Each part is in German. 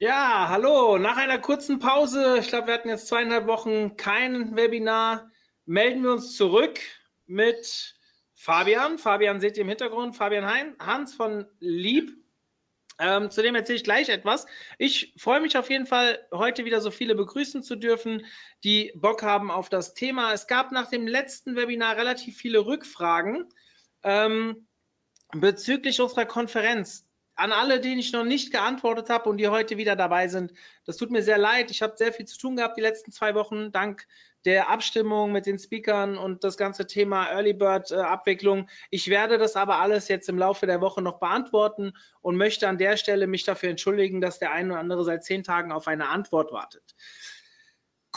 Ja, hallo. Nach einer kurzen Pause, ich glaube, wir hatten jetzt zweieinhalb Wochen kein Webinar, melden wir uns zurück mit Fabian. Fabian seht ihr im Hintergrund, Fabian hein, Hans von Lieb. Ähm, zu dem erzähle ich gleich etwas. Ich freue mich auf jeden Fall, heute wieder so viele begrüßen zu dürfen, die Bock haben auf das Thema. Es gab nach dem letzten Webinar relativ viele Rückfragen ähm, bezüglich unserer Konferenz an alle, denen ich noch nicht geantwortet habe und die heute wieder dabei sind, das tut mir sehr leid. Ich habe sehr viel zu tun gehabt die letzten zwei Wochen, dank der Abstimmung mit den Speakern und das ganze Thema Early Bird äh, Abwicklung. Ich werde das aber alles jetzt im Laufe der Woche noch beantworten und möchte an der Stelle mich dafür entschuldigen, dass der eine oder andere seit zehn Tagen auf eine Antwort wartet.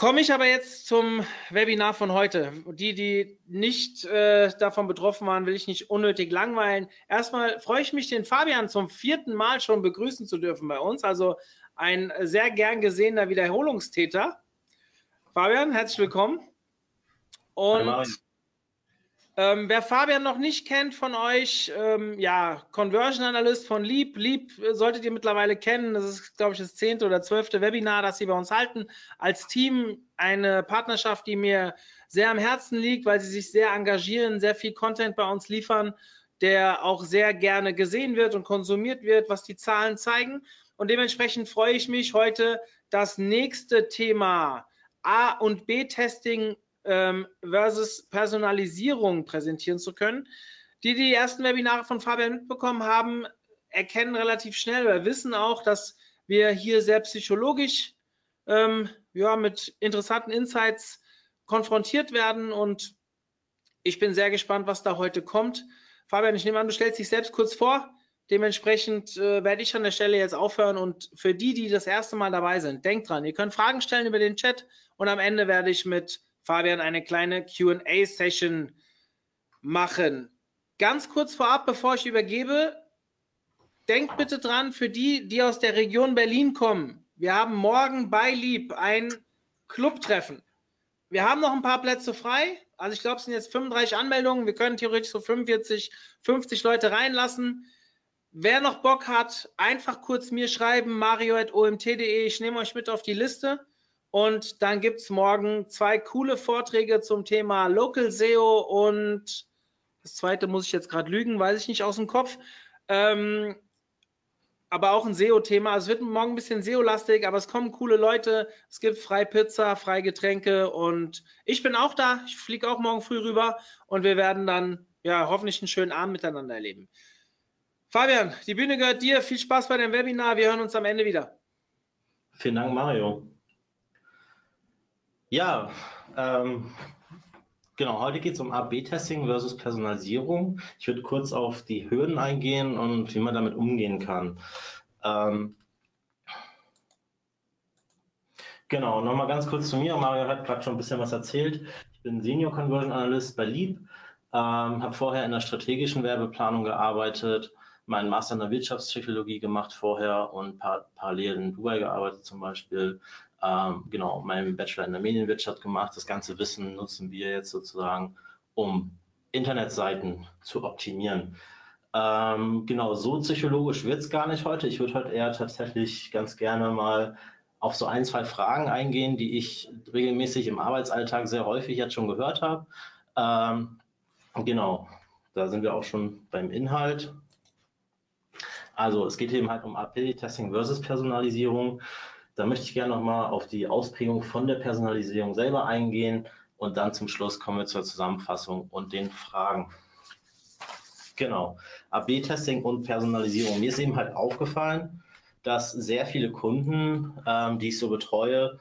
Komme ich aber jetzt zum Webinar von heute. Die, die nicht äh, davon betroffen waren, will ich nicht unnötig langweilen. Erstmal freue ich mich, den Fabian zum vierten Mal schon begrüßen zu dürfen bei uns. Also ein sehr gern gesehener Wiederholungstäter. Fabian, herzlich willkommen. Und ähm, wer Fabian noch nicht kennt von euch, ähm, ja, Conversion Analyst von Leap. Leap solltet ihr mittlerweile kennen. Das ist, glaube ich, das zehnte oder zwölfte Webinar, das sie bei uns halten. Als Team eine Partnerschaft, die mir sehr am Herzen liegt, weil sie sich sehr engagieren, sehr viel Content bei uns liefern, der auch sehr gerne gesehen wird und konsumiert wird, was die Zahlen zeigen. Und dementsprechend freue ich mich heute, das nächste Thema A- und B-Testing ähm, versus Personalisierung präsentieren zu können. Die, die die ersten Webinare von Fabian mitbekommen haben, erkennen relativ schnell oder wissen auch, dass wir hier sehr psychologisch ähm, ja, mit interessanten Insights konfrontiert werden und ich bin sehr gespannt, was da heute kommt. Fabian, ich nehme an, du stellst dich selbst kurz vor. Dementsprechend äh, werde ich an der Stelle jetzt aufhören und für die, die das erste Mal dabei sind, denkt dran, ihr könnt Fragen stellen über den Chat und am Ende werde ich mit Fabian eine kleine QA-Session machen. Ganz kurz vorab, bevor ich übergebe, denkt bitte dran, für die, die aus der Region Berlin kommen, wir haben morgen bei Lieb ein Clubtreffen. Wir haben noch ein paar Plätze frei. Also ich glaube, es sind jetzt 35 Anmeldungen. Wir können theoretisch so 45, 50 Leute reinlassen. Wer noch Bock hat, einfach kurz mir schreiben, mario.omt.de. Ich nehme euch mit auf die Liste. Und dann gibt es morgen zwei coole Vorträge zum Thema Local SEO und das zweite muss ich jetzt gerade lügen, weiß ich nicht aus dem Kopf. Ähm, aber auch ein SEO-Thema. Es wird morgen ein bisschen SEO-lastig, aber es kommen coole Leute. Es gibt frei Pizza, frei Getränke und ich bin auch da. Ich fliege auch morgen früh rüber und wir werden dann ja hoffentlich einen schönen Abend miteinander erleben. Fabian, die Bühne gehört dir. Viel Spaß bei dem Webinar. Wir hören uns am Ende wieder. Vielen Dank, Mario. Ja, ähm, genau, heute geht es um AB-Testing versus Personalisierung. Ich würde kurz auf die Hürden eingehen und wie man damit umgehen kann. Ähm, genau, nochmal ganz kurz zu mir. Mario hat gerade schon ein bisschen was erzählt. Ich bin Senior Conversion Analyst bei Leap, ähm, habe vorher in der strategischen Werbeplanung gearbeitet, meinen Master in der Wirtschaftspsychologie gemacht vorher und par parallel in Dubai gearbeitet zum Beispiel genau, meinen Bachelor in der Medienwirtschaft gemacht. Das ganze Wissen nutzen wir jetzt sozusagen, um Internetseiten zu optimieren. Ähm, genau, so psychologisch wird es gar nicht heute. Ich würde heute eher tatsächlich ganz gerne mal auf so ein, zwei Fragen eingehen, die ich regelmäßig im Arbeitsalltag sehr häufig jetzt schon gehört habe. Ähm, genau, da sind wir auch schon beim Inhalt. Also es geht eben halt um AP-Testing versus Personalisierung. Da möchte ich gerne nochmal auf die Ausprägung von der Personalisierung selber eingehen und dann zum Schluss kommen wir zur Zusammenfassung und den Fragen. Genau, AB-Testing und Personalisierung. Mir ist eben halt aufgefallen, dass sehr viele Kunden, ähm, die ich so betreue,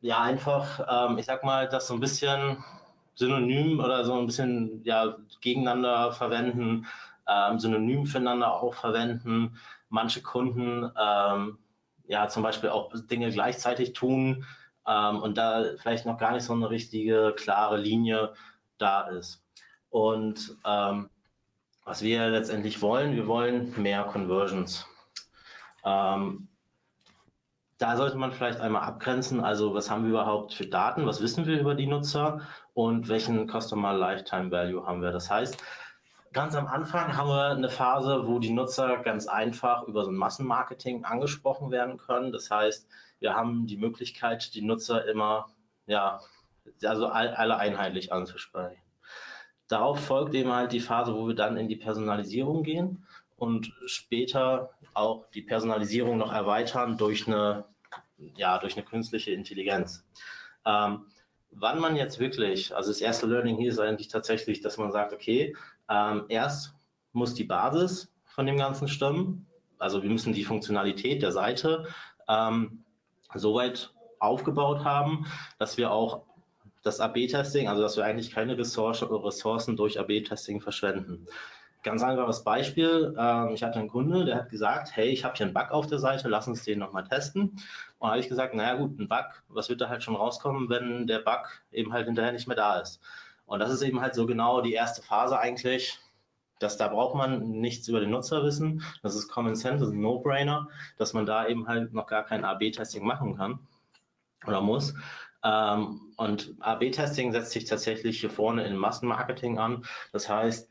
ja einfach, ähm, ich sag mal, das so ein bisschen synonym oder so ein bisschen ja, gegeneinander verwenden, ähm, synonym füreinander auch verwenden. Manche Kunden ähm, ja zum Beispiel auch Dinge gleichzeitig tun, ähm, und da vielleicht noch gar nicht so eine richtige klare Linie da ist. Und ähm, was wir letztendlich wollen, wir wollen mehr Conversions. Ähm, da sollte man vielleicht einmal abgrenzen, also was haben wir überhaupt für Daten, was wissen wir über die Nutzer und welchen Customer Lifetime Value haben wir. Das heißt, ganz am Anfang haben wir eine Phase, wo die Nutzer ganz einfach über so ein Massenmarketing angesprochen werden können. Das heißt, wir haben die Möglichkeit, die Nutzer immer, ja, also alle einheitlich anzusprechen. Darauf folgt eben halt die Phase, wo wir dann in die Personalisierung gehen und später auch die Personalisierung noch erweitern durch eine, ja, durch eine künstliche Intelligenz. Ähm, wann man jetzt wirklich, also das erste Learning hier ist eigentlich tatsächlich, dass man sagt, okay, ähm, erst muss die Basis von dem Ganzen stimmen. Also wir müssen die Funktionalität der Seite ähm, soweit aufgebaut haben, dass wir auch das AB-Testing, also dass wir eigentlich keine Ressourcen durch AB-Testing verschwenden. Ganz einfaches Beispiel. Ähm, ich hatte einen Kunde, der hat gesagt, hey, ich habe hier einen Bug auf der Seite, lass uns den nochmal testen. Und habe ich gesagt, naja gut, ein Bug, was wird da halt schon rauskommen, wenn der Bug eben halt hinterher nicht mehr da ist? Und das ist eben halt so genau die erste Phase eigentlich, dass da braucht man nichts über den Nutzer wissen. Das ist Common Sense, das ist ein No-Brainer, dass man da eben halt noch gar kein AB-Testing machen kann oder muss. Ähm, und AB-Testing setzt sich tatsächlich hier vorne in Massenmarketing an. Das heißt,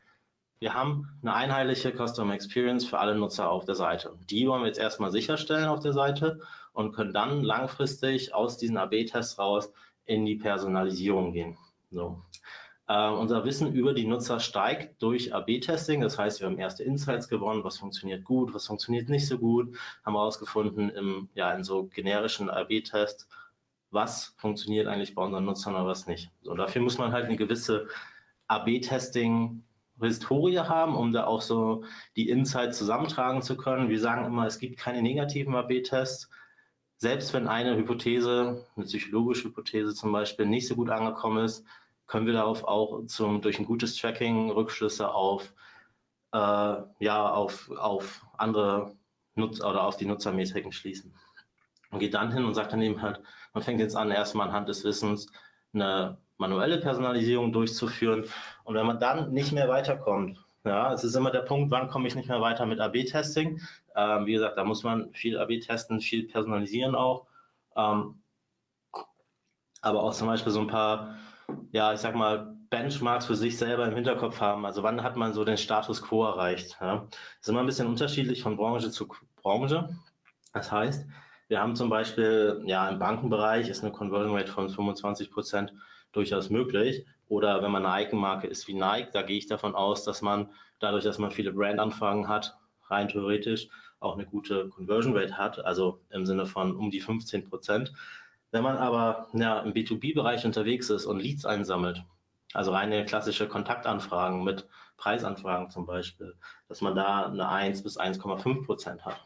wir haben eine einheitliche Customer Experience für alle Nutzer auf der Seite. Die wollen wir jetzt erstmal sicherstellen auf der Seite und können dann langfristig aus diesen AB-Tests raus in die Personalisierung gehen. So. Äh, unser Wissen über die Nutzer steigt durch AB-Testing. Das heißt, wir haben erste Insights gewonnen, was funktioniert gut, was funktioniert nicht so gut, haben herausgefunden im, ja, in so generischen AB-Tests, was funktioniert eigentlich bei unseren Nutzern oder was nicht. So, dafür muss man halt eine gewisse AB-Testing Historie haben, um da auch so die Insights zusammentragen zu können. Wir sagen immer, es gibt keine negativen AB-Tests. Selbst wenn eine Hypothese, eine psychologische Hypothese zum Beispiel, nicht so gut angekommen ist, können wir darauf auch zum, durch ein gutes Tracking Rückschlüsse auf, äh, ja, auf, auf andere Nutzer oder auf die Nutzermetriken schließen. Und geht dann hin und sagt dann eben halt, man fängt jetzt an, erstmal anhand des Wissens eine manuelle Personalisierung durchzuführen. Und wenn man dann nicht mehr weiterkommt, ja, es ist immer der Punkt, wann komme ich nicht mehr weiter mit AB-Testing. Ähm, wie gesagt, da muss man viel AB testen, viel personalisieren auch. Ähm, aber auch zum Beispiel so ein paar ja, ich sag mal, Benchmarks für sich selber im Hinterkopf haben. Also wann hat man so den Status quo erreicht? Ja? Das ist immer ein bisschen unterschiedlich von Branche zu Branche. Das heißt, wir haben zum Beispiel, ja, im Bankenbereich ist eine Conversion Rate von 25 Prozent durchaus möglich. Oder wenn man eine Eigenmarke ist wie Nike, da gehe ich davon aus, dass man dadurch, dass man viele Brandanfragen hat, rein theoretisch auch eine gute Conversion Rate hat, also im Sinne von um die 15 Prozent. Wenn man aber ja, im B2B-Bereich unterwegs ist und Leads einsammelt, also reine klassische Kontaktanfragen mit Preisanfragen zum Beispiel, dass man da eine 1 bis 1,5 Prozent hat.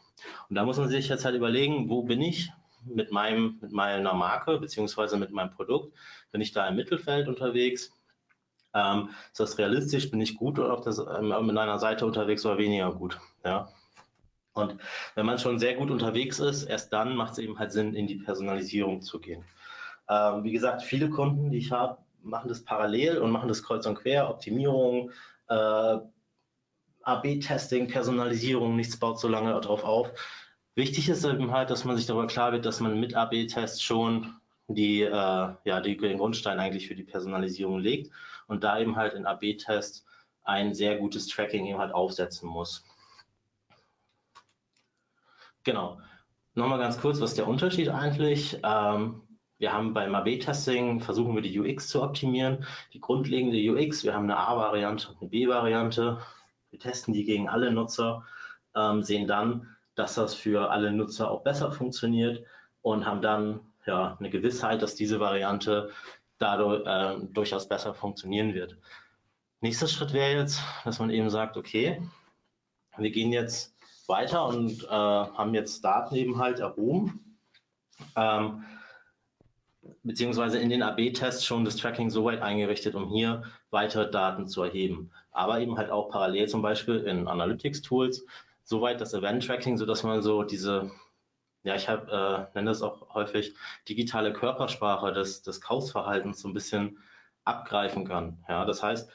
Und da muss man sich jetzt halt überlegen, wo bin ich mit meinem, mit meiner Marke beziehungsweise mit meinem Produkt? Bin ich da im Mittelfeld unterwegs? Ähm, ist das realistisch? Bin ich gut oder auf das, ähm, mit einer Seite unterwegs oder weniger gut? Ja. Und wenn man schon sehr gut unterwegs ist, erst dann macht es eben halt Sinn, in die Personalisierung zu gehen. Ähm, wie gesagt, viele Kunden, die ich habe, machen das parallel und machen das kreuz und quer, Optimierung, äh, AB-Testing, Personalisierung, nichts baut so lange darauf auf. Wichtig ist eben halt, dass man sich darüber klar wird, dass man mit AB-Tests schon die, äh, ja, die, den Grundstein eigentlich für die Personalisierung legt und da eben halt in AB-Tests ein sehr gutes Tracking eben halt aufsetzen muss. Genau. Nochmal ganz kurz, was ist der Unterschied eigentlich? Ähm, wir haben beim AB-Testing, versuchen wir die UX zu optimieren. Die grundlegende UX, wir haben eine A-Variante und eine B-Variante. Wir testen die gegen alle Nutzer, ähm, sehen dann, dass das für alle Nutzer auch besser funktioniert und haben dann ja, eine Gewissheit, dass diese Variante dadurch äh, durchaus besser funktionieren wird. Nächster Schritt wäre jetzt, dass man eben sagt, okay, wir gehen jetzt weiter und äh, haben jetzt Daten eben halt erhoben, ähm, beziehungsweise in den AB-Tests schon das Tracking so weit eingerichtet, um hier weitere Daten zu erheben. Aber eben halt auch parallel zum Beispiel in Analytics-Tools, soweit das Event-Tracking, sodass man so diese ja, ich habe, äh, nenne das auch häufig digitale Körpersprache des, des Kaufverhaltens so ein bisschen abgreifen kann. Ja, das heißt,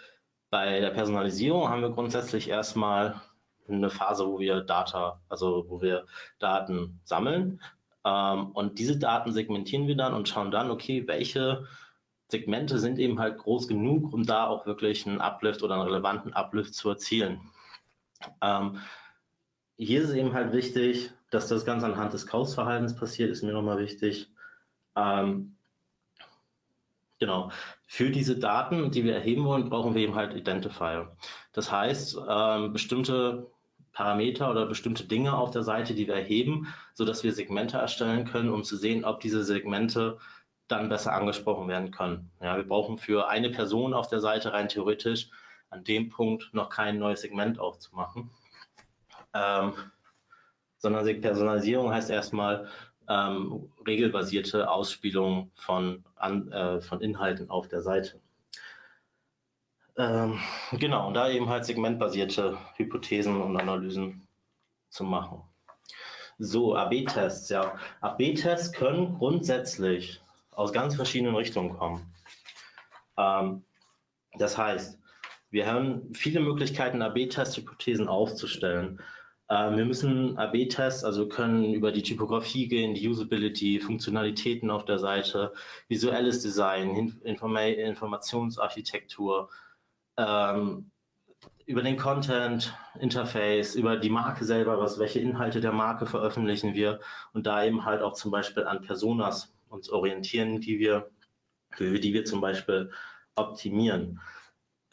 bei der Personalisierung haben wir grundsätzlich erstmal eine Phase, wo wir Data, also wo wir Daten sammeln. Ähm, und diese Daten segmentieren wir dann und schauen dann, okay, welche Segmente sind eben halt groß genug, um da auch wirklich einen Uplift oder einen relevanten Uplift zu erzielen. Ähm, hier ist eben halt wichtig, dass das Ganze anhand des Kaufverhaltens passiert, ist mir nochmal wichtig. Ähm, genau. Für diese Daten, die wir erheben wollen, brauchen wir eben halt Identifier. Das heißt, ähm, bestimmte Parameter oder bestimmte Dinge auf der Seite, die wir erheben, sodass wir Segmente erstellen können, um zu sehen, ob diese Segmente dann besser angesprochen werden können. Ja, wir brauchen für eine Person auf der Seite rein theoretisch an dem Punkt noch kein neues Segment aufzumachen. Ähm, sondern Personalisierung heißt erstmal ähm, regelbasierte Ausspielung von, an, äh, von Inhalten auf der Seite. Ähm, genau, und da eben halt segmentbasierte Hypothesen und Analysen zu machen. So, AB-Tests, ja. AB-Tests können grundsätzlich aus ganz verschiedenen Richtungen kommen. Ähm, das heißt, wir haben viele Möglichkeiten, AB-Test-Hypothesen aufzustellen. Ähm, wir müssen AB-Tests, also können über die Typografie gehen, die Usability, Funktionalitäten auf der Seite, visuelles Design, Informa Informationsarchitektur, ähm, über den Content, Interface, über die Marke selber, was, welche Inhalte der Marke veröffentlichen wir und da eben halt auch zum Beispiel an Personas uns orientieren, die wir, die wir zum Beispiel optimieren.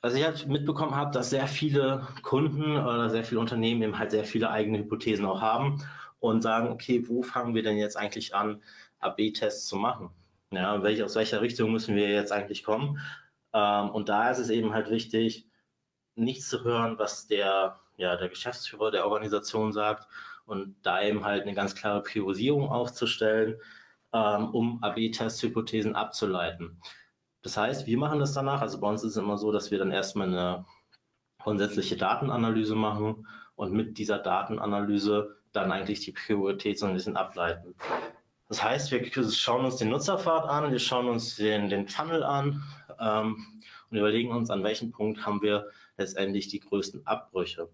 Was ich halt mitbekommen habe, dass sehr viele Kunden oder sehr viele Unternehmen eben halt sehr viele eigene Hypothesen auch haben und sagen, okay, wo fangen wir denn jetzt eigentlich an, AB-Tests zu machen? Ja, welche, aus welcher Richtung müssen wir jetzt eigentlich kommen? Ähm, und da ist es eben halt wichtig, nichts zu hören, was der, ja, der Geschäftsführer der Organisation sagt und da eben halt eine ganz klare Priorisierung aufzustellen, ähm, um AB-Test-Hypothesen abzuleiten. Das heißt, wir machen das danach, also bei uns ist es immer so, dass wir dann erstmal eine grundsätzliche Datenanalyse machen und mit dieser Datenanalyse dann eigentlich die Priorität so ein bisschen ableiten. Das heißt, wir schauen uns den Nutzerpfad an, wir schauen uns den, den Funnel an ähm, und überlegen uns, an welchem Punkt haben wir letztendlich die größten Abbrüche.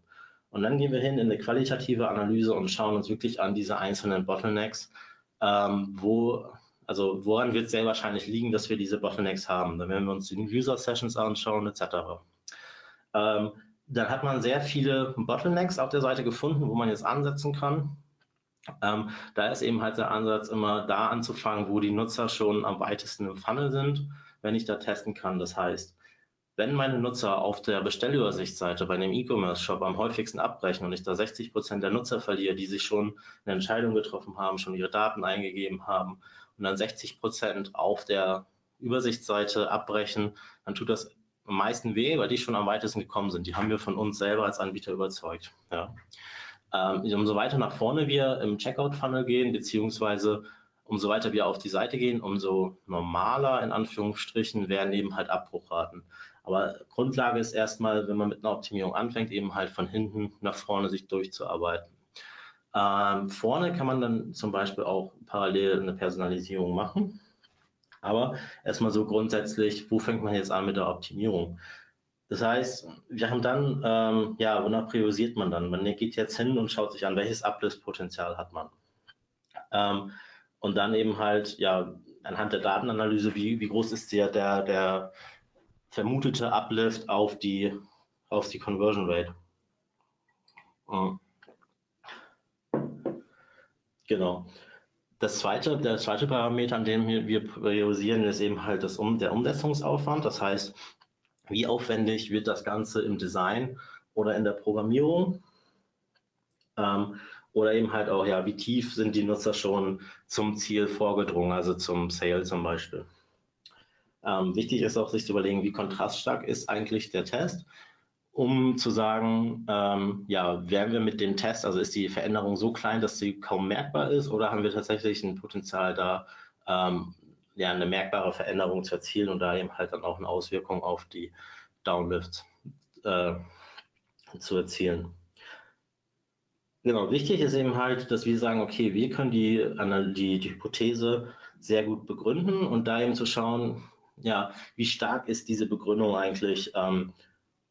Und dann gehen wir hin in eine qualitative Analyse und schauen uns wirklich an diese einzelnen Bottlenecks, ähm, wo, also woran wird es sehr wahrscheinlich liegen, dass wir diese Bottlenecks haben. Dann werden wir uns die User Sessions anschauen, etc. Ähm, dann hat man sehr viele Bottlenecks auf der Seite gefunden, wo man jetzt ansetzen kann. Ähm, da ist eben halt der Ansatz immer da anzufangen, wo die Nutzer schon am weitesten im Funnel sind, wenn ich da testen kann. Das heißt, wenn meine Nutzer auf der Bestellübersichtsseite bei einem E-Commerce-Shop am häufigsten abbrechen und ich da 60 Prozent der Nutzer verliere, die sich schon eine Entscheidung getroffen haben, schon ihre Daten eingegeben haben und dann 60 Prozent auf der Übersichtsseite abbrechen, dann tut das am meisten weh, weil die schon am weitesten gekommen sind. Die haben wir von uns selber als Anbieter überzeugt. Ja. Ähm, umso weiter nach vorne wir im Checkout-Funnel gehen, beziehungsweise umso weiter wir auf die Seite gehen, umso normaler in Anführungsstrichen werden eben halt Abbruchraten. Aber Grundlage ist erstmal, wenn man mit einer Optimierung anfängt, eben halt von hinten nach vorne sich durchzuarbeiten. Ähm, vorne kann man dann zum Beispiel auch parallel eine Personalisierung machen. Aber erstmal so grundsätzlich, wo fängt man jetzt an mit der Optimierung? Das heißt, wir haben dann, ähm, ja, wonach priorisiert man dann? Man geht jetzt hin und schaut sich an, welches Uplift-Potenzial hat man. Ähm, und dann eben halt, ja, anhand der Datenanalyse, wie, wie groß ist der, der, der vermutete Uplift auf die, auf die Conversion Rate. Mhm. Genau. Das zweite, der zweite Parameter, an dem wir priorisieren, ist eben halt das der Umsetzungsaufwand. Das heißt, wie aufwendig wird das Ganze im Design oder in der Programmierung? Ähm, oder eben halt auch, ja, wie tief sind die Nutzer schon zum Ziel vorgedrungen, also zum Sale zum Beispiel. Ähm, wichtig ist auch, sich zu überlegen, wie kontraststark ist eigentlich der Test, um zu sagen, ähm, ja, werden wir mit dem Test, also ist die Veränderung so klein, dass sie kaum merkbar ist, oder haben wir tatsächlich ein Potenzial da, ähm, ja, eine merkbare Veränderung zu erzielen und da eben halt dann auch eine Auswirkung auf die Downlifts äh, zu erzielen. Genau, wichtig ist eben halt, dass wir sagen, okay, wir können die, die, die Hypothese sehr gut begründen und da eben zu schauen, ja, wie stark ist diese Begründung eigentlich, ähm,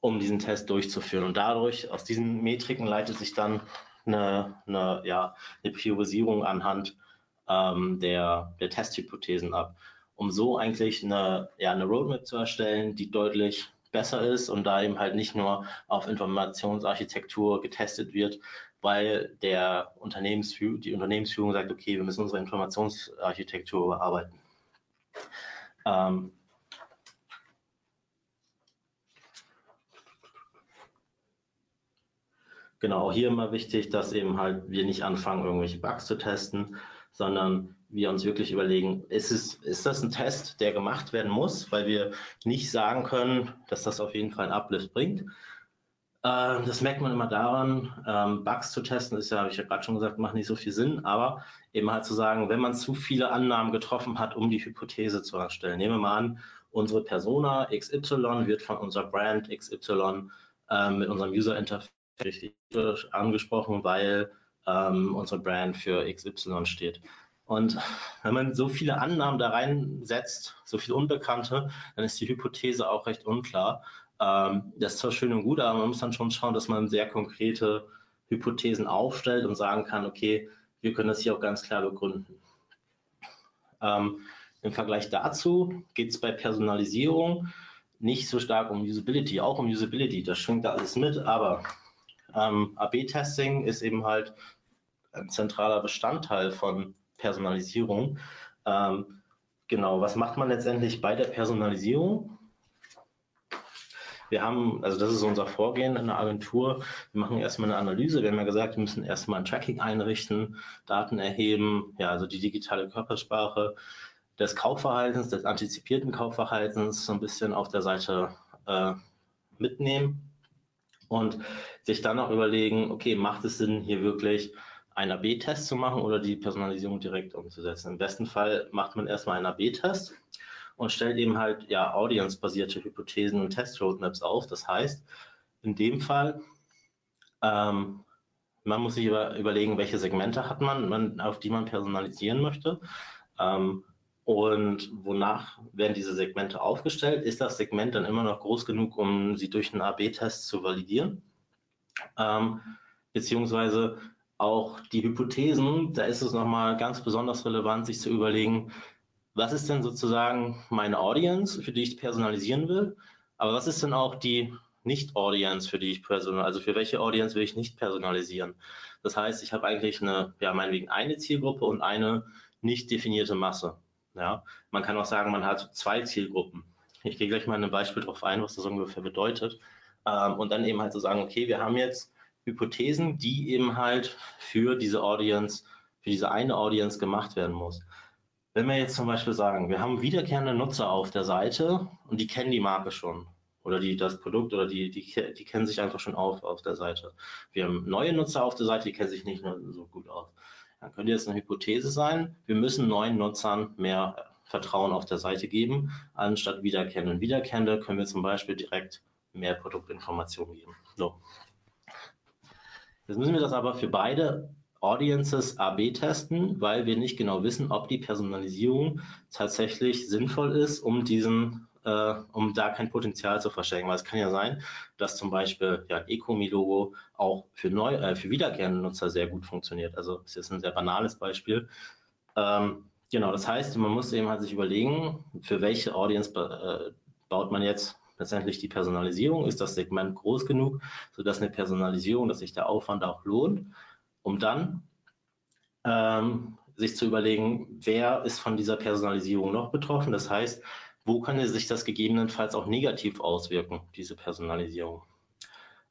um diesen Test durchzuführen. Und dadurch, aus diesen Metriken leitet sich dann eine, eine, ja, eine Priorisierung anhand ähm, der, der Testhypothesen ab, um so eigentlich eine, ja, eine Roadmap zu erstellen, die deutlich besser ist und da eben halt nicht nur auf Informationsarchitektur getestet wird, weil der Unternehmensführung, die Unternehmensführung sagt, okay, wir müssen unsere Informationsarchitektur bearbeiten. Ähm, genau, hier immer wichtig, dass eben halt wir nicht anfangen, irgendwelche Bugs zu testen, sondern wir uns wirklich überlegen, ist, es, ist das ein Test, der gemacht werden muss, weil wir nicht sagen können, dass das auf jeden Fall ein Uplift bringt, ähm, das merkt man immer daran, ähm, Bugs zu testen ist ja, habe ich ja gerade schon gesagt, macht nicht so viel Sinn, aber eben halt zu sagen, wenn man zu viele Annahmen getroffen hat, um die Hypothese zu erstellen. Nehmen wir mal an, unsere Persona XY wird von unserer Brand XY ähm, mit unserem User Interface angesprochen, weil ähm, unsere Brand für XY steht. Und wenn man so viele Annahmen da reinsetzt, so viele Unbekannte, dann ist die Hypothese auch recht unklar. Ähm, das ist zwar schön und gut, aber man muss dann schon schauen, dass man sehr konkrete Hypothesen aufstellt und sagen kann, okay, wir können das hier auch ganz klar begründen. Ähm, Im Vergleich dazu geht es bei Personalisierung nicht so stark um Usability, auch um Usability, das schwingt da alles mit, aber ähm, AB-Testing ist eben halt ein zentraler Bestandteil von Personalisierung. Ähm, genau, was macht man letztendlich bei der Personalisierung? Wir haben, also das ist unser Vorgehen in der Agentur. Wir machen erstmal eine Analyse. Wir haben ja gesagt, wir müssen erstmal ein Tracking einrichten, Daten erheben, ja, also die digitale Körpersprache des Kaufverhaltens, des antizipierten Kaufverhaltens so ein bisschen auf der Seite äh, mitnehmen und sich dann auch überlegen, okay, macht es Sinn, hier wirklich einen AB-Test zu machen oder die Personalisierung direkt umzusetzen? Im besten Fall macht man erstmal einen AB-Test und stellt eben halt ja audience-basierte Hypothesen und Test-Roadmaps auf. Das heißt, in dem Fall, ähm, man muss sich über, überlegen, welche Segmente hat man, man, auf die man personalisieren möchte. Ähm, und wonach werden diese Segmente aufgestellt? Ist das Segment dann immer noch groß genug, um sie durch einen AB-Test zu validieren? Ähm, beziehungsweise auch die Hypothesen, da ist es nochmal ganz besonders relevant, sich zu überlegen, was ist denn sozusagen meine Audience, für die ich personalisieren will, aber was ist denn auch die Nicht-Audience, für die ich personalisiere, also für welche Audience will ich nicht personalisieren. Das heißt, ich habe eigentlich eine, ja, meinetwegen eine Zielgruppe und eine nicht definierte Masse. Ja, man kann auch sagen, man hat zwei Zielgruppen. Ich gehe gleich mal ein Beispiel darauf ein, was das ungefähr bedeutet. Ähm, und dann eben halt zu so sagen, okay, wir haben jetzt Hypothesen, die eben halt für diese Audience, für diese eine Audience gemacht werden muss. Wenn wir jetzt zum Beispiel sagen, wir haben wiederkehrende Nutzer auf der Seite und die kennen die Marke schon oder die, das Produkt oder die, die, die kennen sich einfach schon auf, auf der Seite. Wir haben neue Nutzer auf der Seite, die kennen sich nicht nur so gut aus. Dann könnte jetzt eine Hypothese sein, wir müssen neuen Nutzern mehr Vertrauen auf der Seite geben, anstatt Wiederkehrenden. Wiederkehrende können wir zum Beispiel direkt mehr Produktinformationen geben. So. Jetzt müssen wir das aber für beide Audiences AB testen, weil wir nicht genau wissen, ob die Personalisierung tatsächlich sinnvoll ist, um diesen, äh, um da kein Potenzial zu verschenken. Weil es kann ja sein, dass zum Beispiel ja, Ecomi-Logo auch für neu, äh, für wiederkehrende Nutzer sehr gut funktioniert. Also das ist ein sehr banales Beispiel. Ähm, genau, das heißt, man muss eben halt sich überlegen, für welche Audience äh, baut man jetzt letztendlich die Personalisierung. Ist das Segment groß genug, sodass eine Personalisierung, dass sich der Aufwand auch lohnt? um dann ähm, sich zu überlegen, wer ist von dieser Personalisierung noch betroffen. Das heißt, wo kann sich das gegebenenfalls auch negativ auswirken, diese Personalisierung.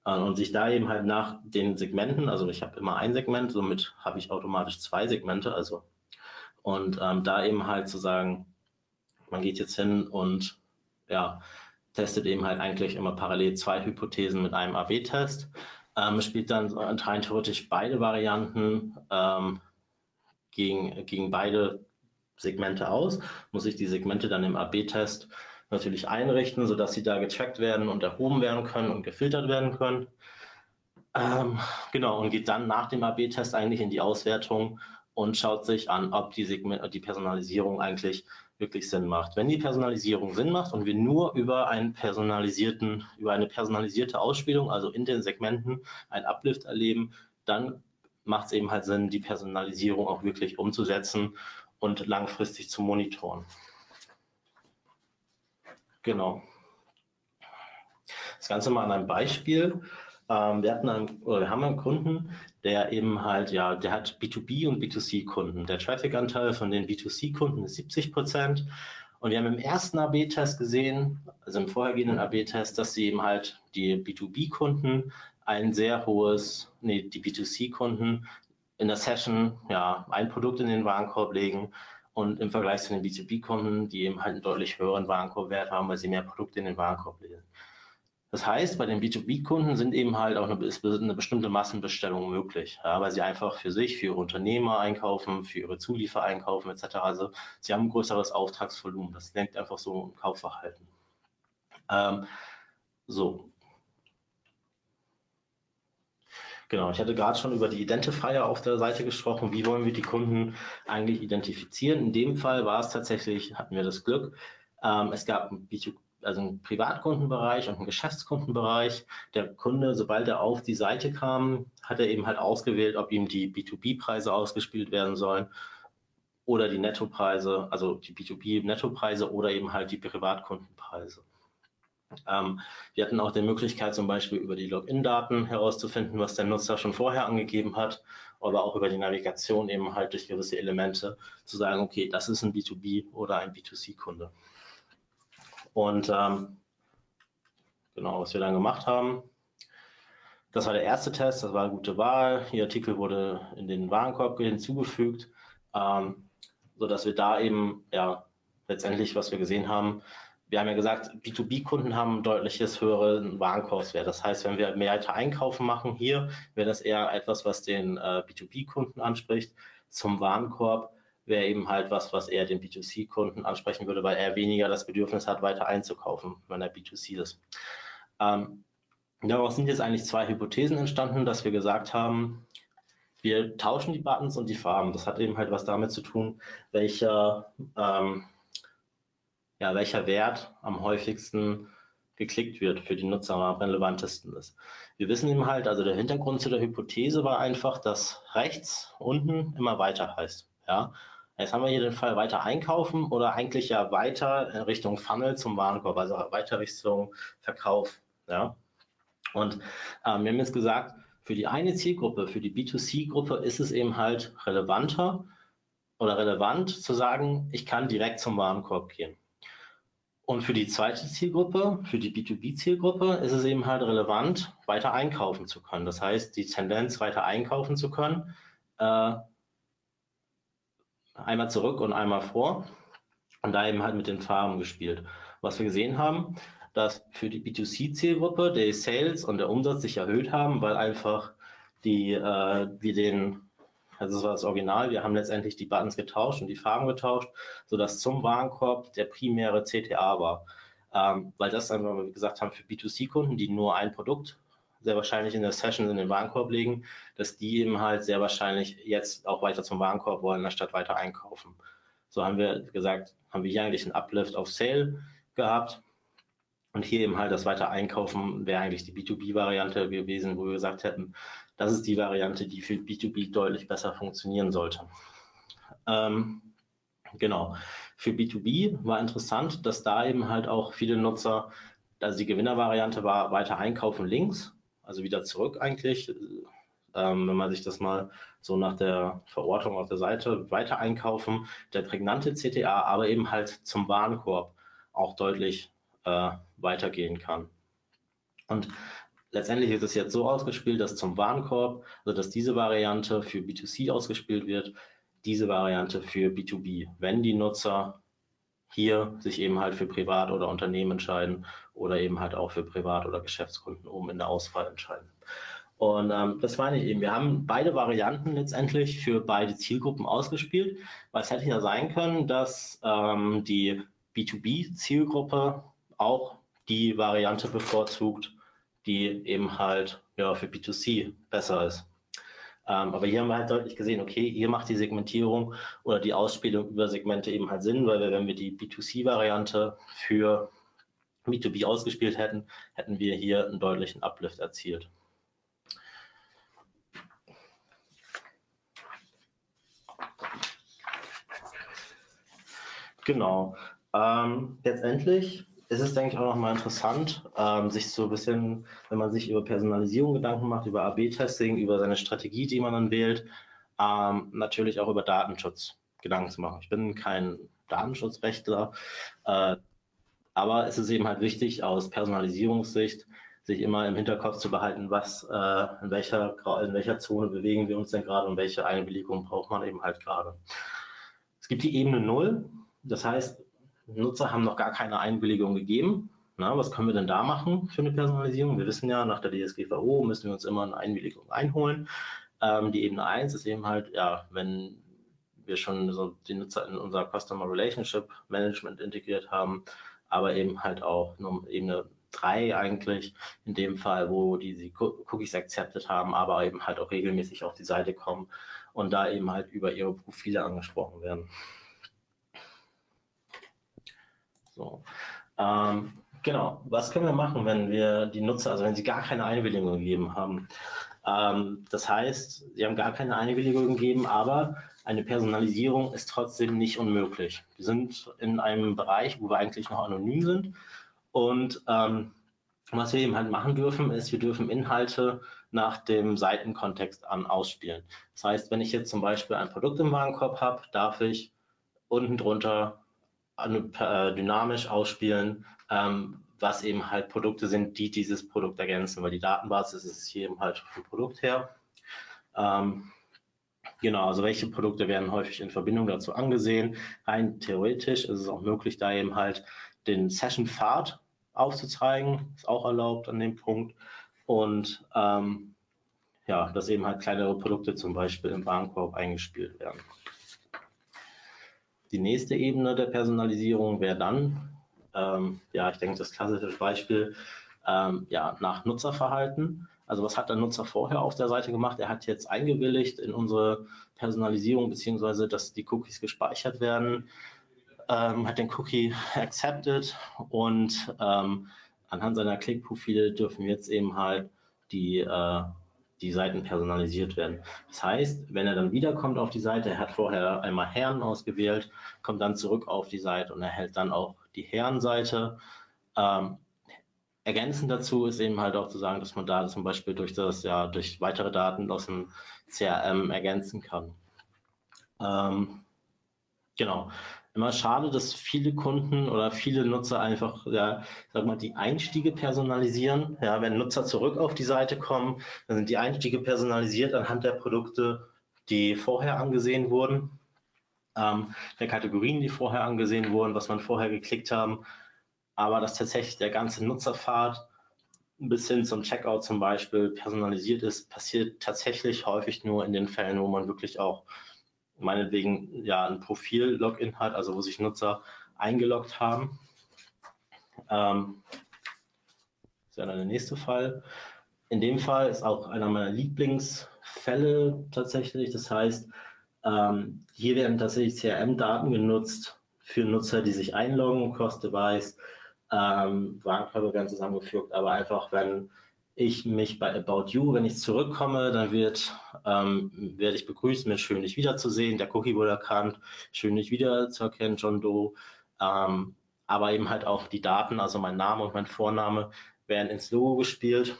Äh, und sich da eben halt nach den Segmenten, also ich habe immer ein Segment, somit habe ich automatisch zwei Segmente, also und ähm, da eben halt zu sagen, man geht jetzt hin und ja, testet eben halt eigentlich immer parallel zwei Hypothesen mit einem AB-Test ähm, spielt dann rein theoretisch beide Varianten ähm, gegen, gegen beide Segmente aus, muss ich die Segmente dann im AB-Test natürlich einrichten, sodass sie da getrackt werden und erhoben werden können und gefiltert werden können. Ähm, genau, und geht dann nach dem AB-Test eigentlich in die Auswertung und schaut sich an, ob die, Segment, die Personalisierung eigentlich wirklich Sinn macht. Wenn die Personalisierung Sinn macht und wir nur über einen personalisierten, über eine personalisierte Ausspielung, also in den Segmenten, ein Uplift erleben, dann macht es eben halt Sinn, die Personalisierung auch wirklich umzusetzen und langfristig zu monitoren. Genau. Das Ganze mal an einem Beispiel. Ähm, wir hatten einen, oder wir haben einen Kunden, der eben halt, ja, der hat B2B und B2C-Kunden. Der Traffic-Anteil von den B2C-Kunden ist 70 Prozent. Und wir haben im ersten AB-Test gesehen, also im vorhergehenden AB-Test, dass sie eben halt die B2B-Kunden ein sehr hohes, nee, die B2C-Kunden in der Session ja ein Produkt in den Warenkorb legen und im Vergleich zu den B2B-Kunden, die eben halt einen deutlich höheren Warenkorbwert haben, weil sie mehr Produkte in den Warenkorb legen. Das heißt, bei den B2B-Kunden sind eben halt auch eine, eine bestimmte Massenbestellung möglich, ja, weil sie einfach für sich, für ihre Unternehmer einkaufen, für ihre Zulieferer einkaufen etc. Also sie haben ein größeres Auftragsvolumen. Das lenkt einfach so ein Kaufverhalten. Ähm, so. Genau, ich hatte gerade schon über die Identifier auf der Seite gesprochen. Wie wollen wir die Kunden eigentlich identifizieren? In dem Fall war es tatsächlich, hatten wir das Glück, ähm, es gab ein B2B also einen Privatkundenbereich und einen Geschäftskundenbereich. Der Kunde, sobald er auf die Seite kam, hat er eben halt ausgewählt, ob ihm die B2B-Preise ausgespielt werden sollen oder die Nettopreise, also die B2B-Nettopreise oder eben halt die Privatkundenpreise. Ähm, wir hatten auch die Möglichkeit, zum Beispiel über die Login-Daten herauszufinden, was der Nutzer schon vorher angegeben hat, aber auch über die Navigation eben halt durch gewisse Elemente zu sagen, okay, das ist ein B2B oder ein B2C-Kunde. Und ähm, genau, was wir dann gemacht haben, das war der erste Test, das war eine gute Wahl. Ihr Artikel wurde in den Warenkorb hinzugefügt, ähm, sodass wir da eben, ja, letztendlich, was wir gesehen haben, wir haben ja gesagt, B2B-Kunden haben ein deutliches höheren Warenkorbswert. Das heißt, wenn wir mehr Einkaufen machen hier, wäre das eher etwas, was den äh, B2B-Kunden anspricht. Zum Warenkorb wäre eben halt was, was eher den B2C-Kunden ansprechen würde, weil er weniger das Bedürfnis hat, weiter einzukaufen, wenn er B2C ist. Ähm, daraus sind jetzt eigentlich zwei Hypothesen entstanden, dass wir gesagt haben, wir tauschen die Buttons und die Farben. Das hat eben halt was damit zu tun, welcher, ähm, ja, welcher Wert am häufigsten geklickt wird, für die Nutzer am relevantesten ist. Wir wissen eben halt, also der Hintergrund zu der Hypothese war einfach, dass rechts unten immer weiter heißt. Ja, Jetzt haben wir hier den Fall weiter einkaufen oder eigentlich ja weiter in Richtung Funnel zum Warenkorb, also weiter Richtung Verkauf. Ja? Und ähm, wir haben jetzt gesagt, für die eine Zielgruppe, für die B2C-Gruppe ist es eben halt relevanter oder relevant zu sagen, ich kann direkt zum Warenkorb gehen. Und für die zweite Zielgruppe, für die B2B-Zielgruppe, ist es eben halt relevant, weiter einkaufen zu können. Das heißt, die Tendenz, weiter einkaufen zu können, äh, einmal zurück und einmal vor und da eben halt mit den Farben gespielt. Was wir gesehen haben, dass für die B2C-Zielgruppe der Sales und der Umsatz sich erhöht haben, weil einfach die, äh, wir den, also das war das Original, wir haben letztendlich die Buttons getauscht und die Farben getauscht, sodass zum Warenkorb der primäre CTA war. Ähm, weil das einfach, wie gesagt haben, für B2C-Kunden, die nur ein Produkt sehr wahrscheinlich in der Session in den Warenkorb legen, dass die eben halt sehr wahrscheinlich jetzt auch weiter zum Warenkorb wollen, anstatt weiter einkaufen. So haben wir gesagt, haben wir hier eigentlich einen Uplift auf Sale gehabt. Und hier eben halt das weiter Einkaufen wäre eigentlich die B2B-Variante gewesen, wo wir gesagt hätten, das ist die Variante, die für B2B deutlich besser funktionieren sollte. Ähm, genau. Für B2B war interessant, dass da eben halt auch viele Nutzer, also die Gewinnervariante war weiter einkaufen links also wieder zurück eigentlich. Ähm, wenn man sich das mal so nach der Verortung auf der Seite weiter einkaufen, der prägnante CTA, aber eben halt zum Warenkorb auch deutlich äh, weitergehen kann. Und letztendlich ist es jetzt so ausgespielt, dass zum Warenkorb, also dass diese Variante für B2C ausgespielt wird, diese Variante für B2B, wenn die Nutzer hier sich eben halt für Privat oder Unternehmen entscheiden oder eben halt auch für Privat- oder Geschäftskunden um in der Auswahl entscheiden. Und ähm, das meine ich eben. Wir haben beide Varianten letztendlich für beide Zielgruppen ausgespielt, weil es hätte ja sein können, dass ähm, die B2B-Zielgruppe auch die Variante bevorzugt, die eben halt ja, für B2C besser ist. Ähm, aber hier haben wir halt deutlich gesehen, okay, hier macht die Segmentierung oder die Ausspielung über Segmente eben halt Sinn, weil wir, wenn wir die B2C-Variante für B2B ausgespielt hätten, hätten wir hier einen deutlichen Uplift erzielt. Genau. Ähm, letztendlich ist es, denke ich, auch nochmal interessant, ähm, sich so ein bisschen, wenn man sich über Personalisierung Gedanken macht, über AB-Testing, über seine Strategie, die man dann wählt, ähm, natürlich auch über Datenschutz Gedanken zu machen. Ich bin kein Datenschutzrechtler, äh, aber es ist eben halt wichtig, aus Personalisierungssicht sich immer im Hinterkopf zu behalten, was, äh, in, welcher, in welcher Zone bewegen wir uns denn gerade und welche Einwilligung braucht man eben halt gerade. Es gibt die Ebene 0, das heißt, Nutzer haben noch gar keine Einwilligung gegeben. Na, was können wir denn da machen für eine Personalisierung? Wir wissen ja, nach der DSGVO müssen wir uns immer eine Einwilligung einholen. Ähm, die Ebene 1 ist eben halt, ja, wenn wir schon so die Nutzer in unser Customer Relationship Management integriert haben, aber eben halt auch Ebene 3 eigentlich, in dem Fall, wo die, die Cookies accepted haben, aber eben halt auch regelmäßig auf die Seite kommen und da eben halt über ihre Profile angesprochen werden. So. Ähm, genau. Was können wir machen, wenn wir die Nutzer, also wenn sie gar keine Einwilligung gegeben haben? Ähm, das heißt, sie haben gar keine Einwilligung gegeben, aber eine Personalisierung ist trotzdem nicht unmöglich. Wir sind in einem Bereich, wo wir eigentlich noch anonym sind. Und ähm, was wir eben halt machen dürfen, ist, wir dürfen Inhalte nach dem Seitenkontext an ausspielen. Das heißt, wenn ich jetzt zum Beispiel ein Produkt im Warenkorb habe, darf ich unten drunter äh, dynamisch ausspielen, ähm, was eben halt Produkte sind, die dieses Produkt ergänzen, weil die Datenbasis ist hier eben halt vom Produkt her. Ähm, genau, also welche Produkte werden häufig in Verbindung dazu angesehen. Rein theoretisch ist es auch möglich, da eben halt den Session-Pfad aufzuzeigen, ist auch erlaubt an dem Punkt. Und ähm, ja, dass eben halt kleinere Produkte zum Beispiel im Warenkorb eingespielt werden. Die nächste Ebene der Personalisierung wäre dann, ähm, ja, ich denke, das klassische Beispiel, ähm, ja, nach Nutzerverhalten. Also was hat der Nutzer vorher auf der Seite gemacht? Er hat jetzt eingewilligt in unsere Personalisierung, beziehungsweise dass die Cookies gespeichert werden, ähm, hat den Cookie accepted und ähm, anhand seiner Klickprofile dürfen jetzt eben halt die äh, die Seiten personalisiert werden. Das heißt, wenn er dann wiederkommt auf die Seite, er hat vorher einmal Herren ausgewählt, kommt dann zurück auf die Seite und erhält dann auch die Herrenseite. Ähm, ergänzend dazu ist eben halt auch zu sagen, dass man da zum Beispiel durch das, ja, durch weitere Daten aus dem CRM ergänzen kann. Ähm, genau immer schade, dass viele Kunden oder viele Nutzer einfach, ja, sag mal, die Einstiege personalisieren. Ja, wenn Nutzer zurück auf die Seite kommen, dann sind die Einstiege personalisiert anhand der Produkte, die vorher angesehen wurden, ähm, der Kategorien, die vorher angesehen wurden, was man vorher geklickt haben. Aber dass tatsächlich der ganze Nutzerpfad bis hin zum Checkout zum Beispiel personalisiert ist, passiert tatsächlich häufig nur in den Fällen, wo man wirklich auch meinetwegen ja ein Profil-Login hat, also wo sich Nutzer eingeloggt haben. Ähm, das ja dann der nächste Fall. In dem Fall ist auch einer meiner Lieblingsfälle tatsächlich. Das heißt, ähm, hier werden tatsächlich CRM-Daten genutzt für Nutzer, die sich einloggen, Cross-Device, ähm, Warenkörbe werden zusammengefügt, aber einfach, wenn ich mich bei About You, wenn ich zurückkomme, dann wird, ähm, werde ich begrüßt mit schön dich wiederzusehen. Der Cookie wurde erkannt, schön dich wiederzuerkennen, John Doe. Ähm, aber eben halt auch die Daten, also mein Name und mein Vorname, werden ins Logo gespielt.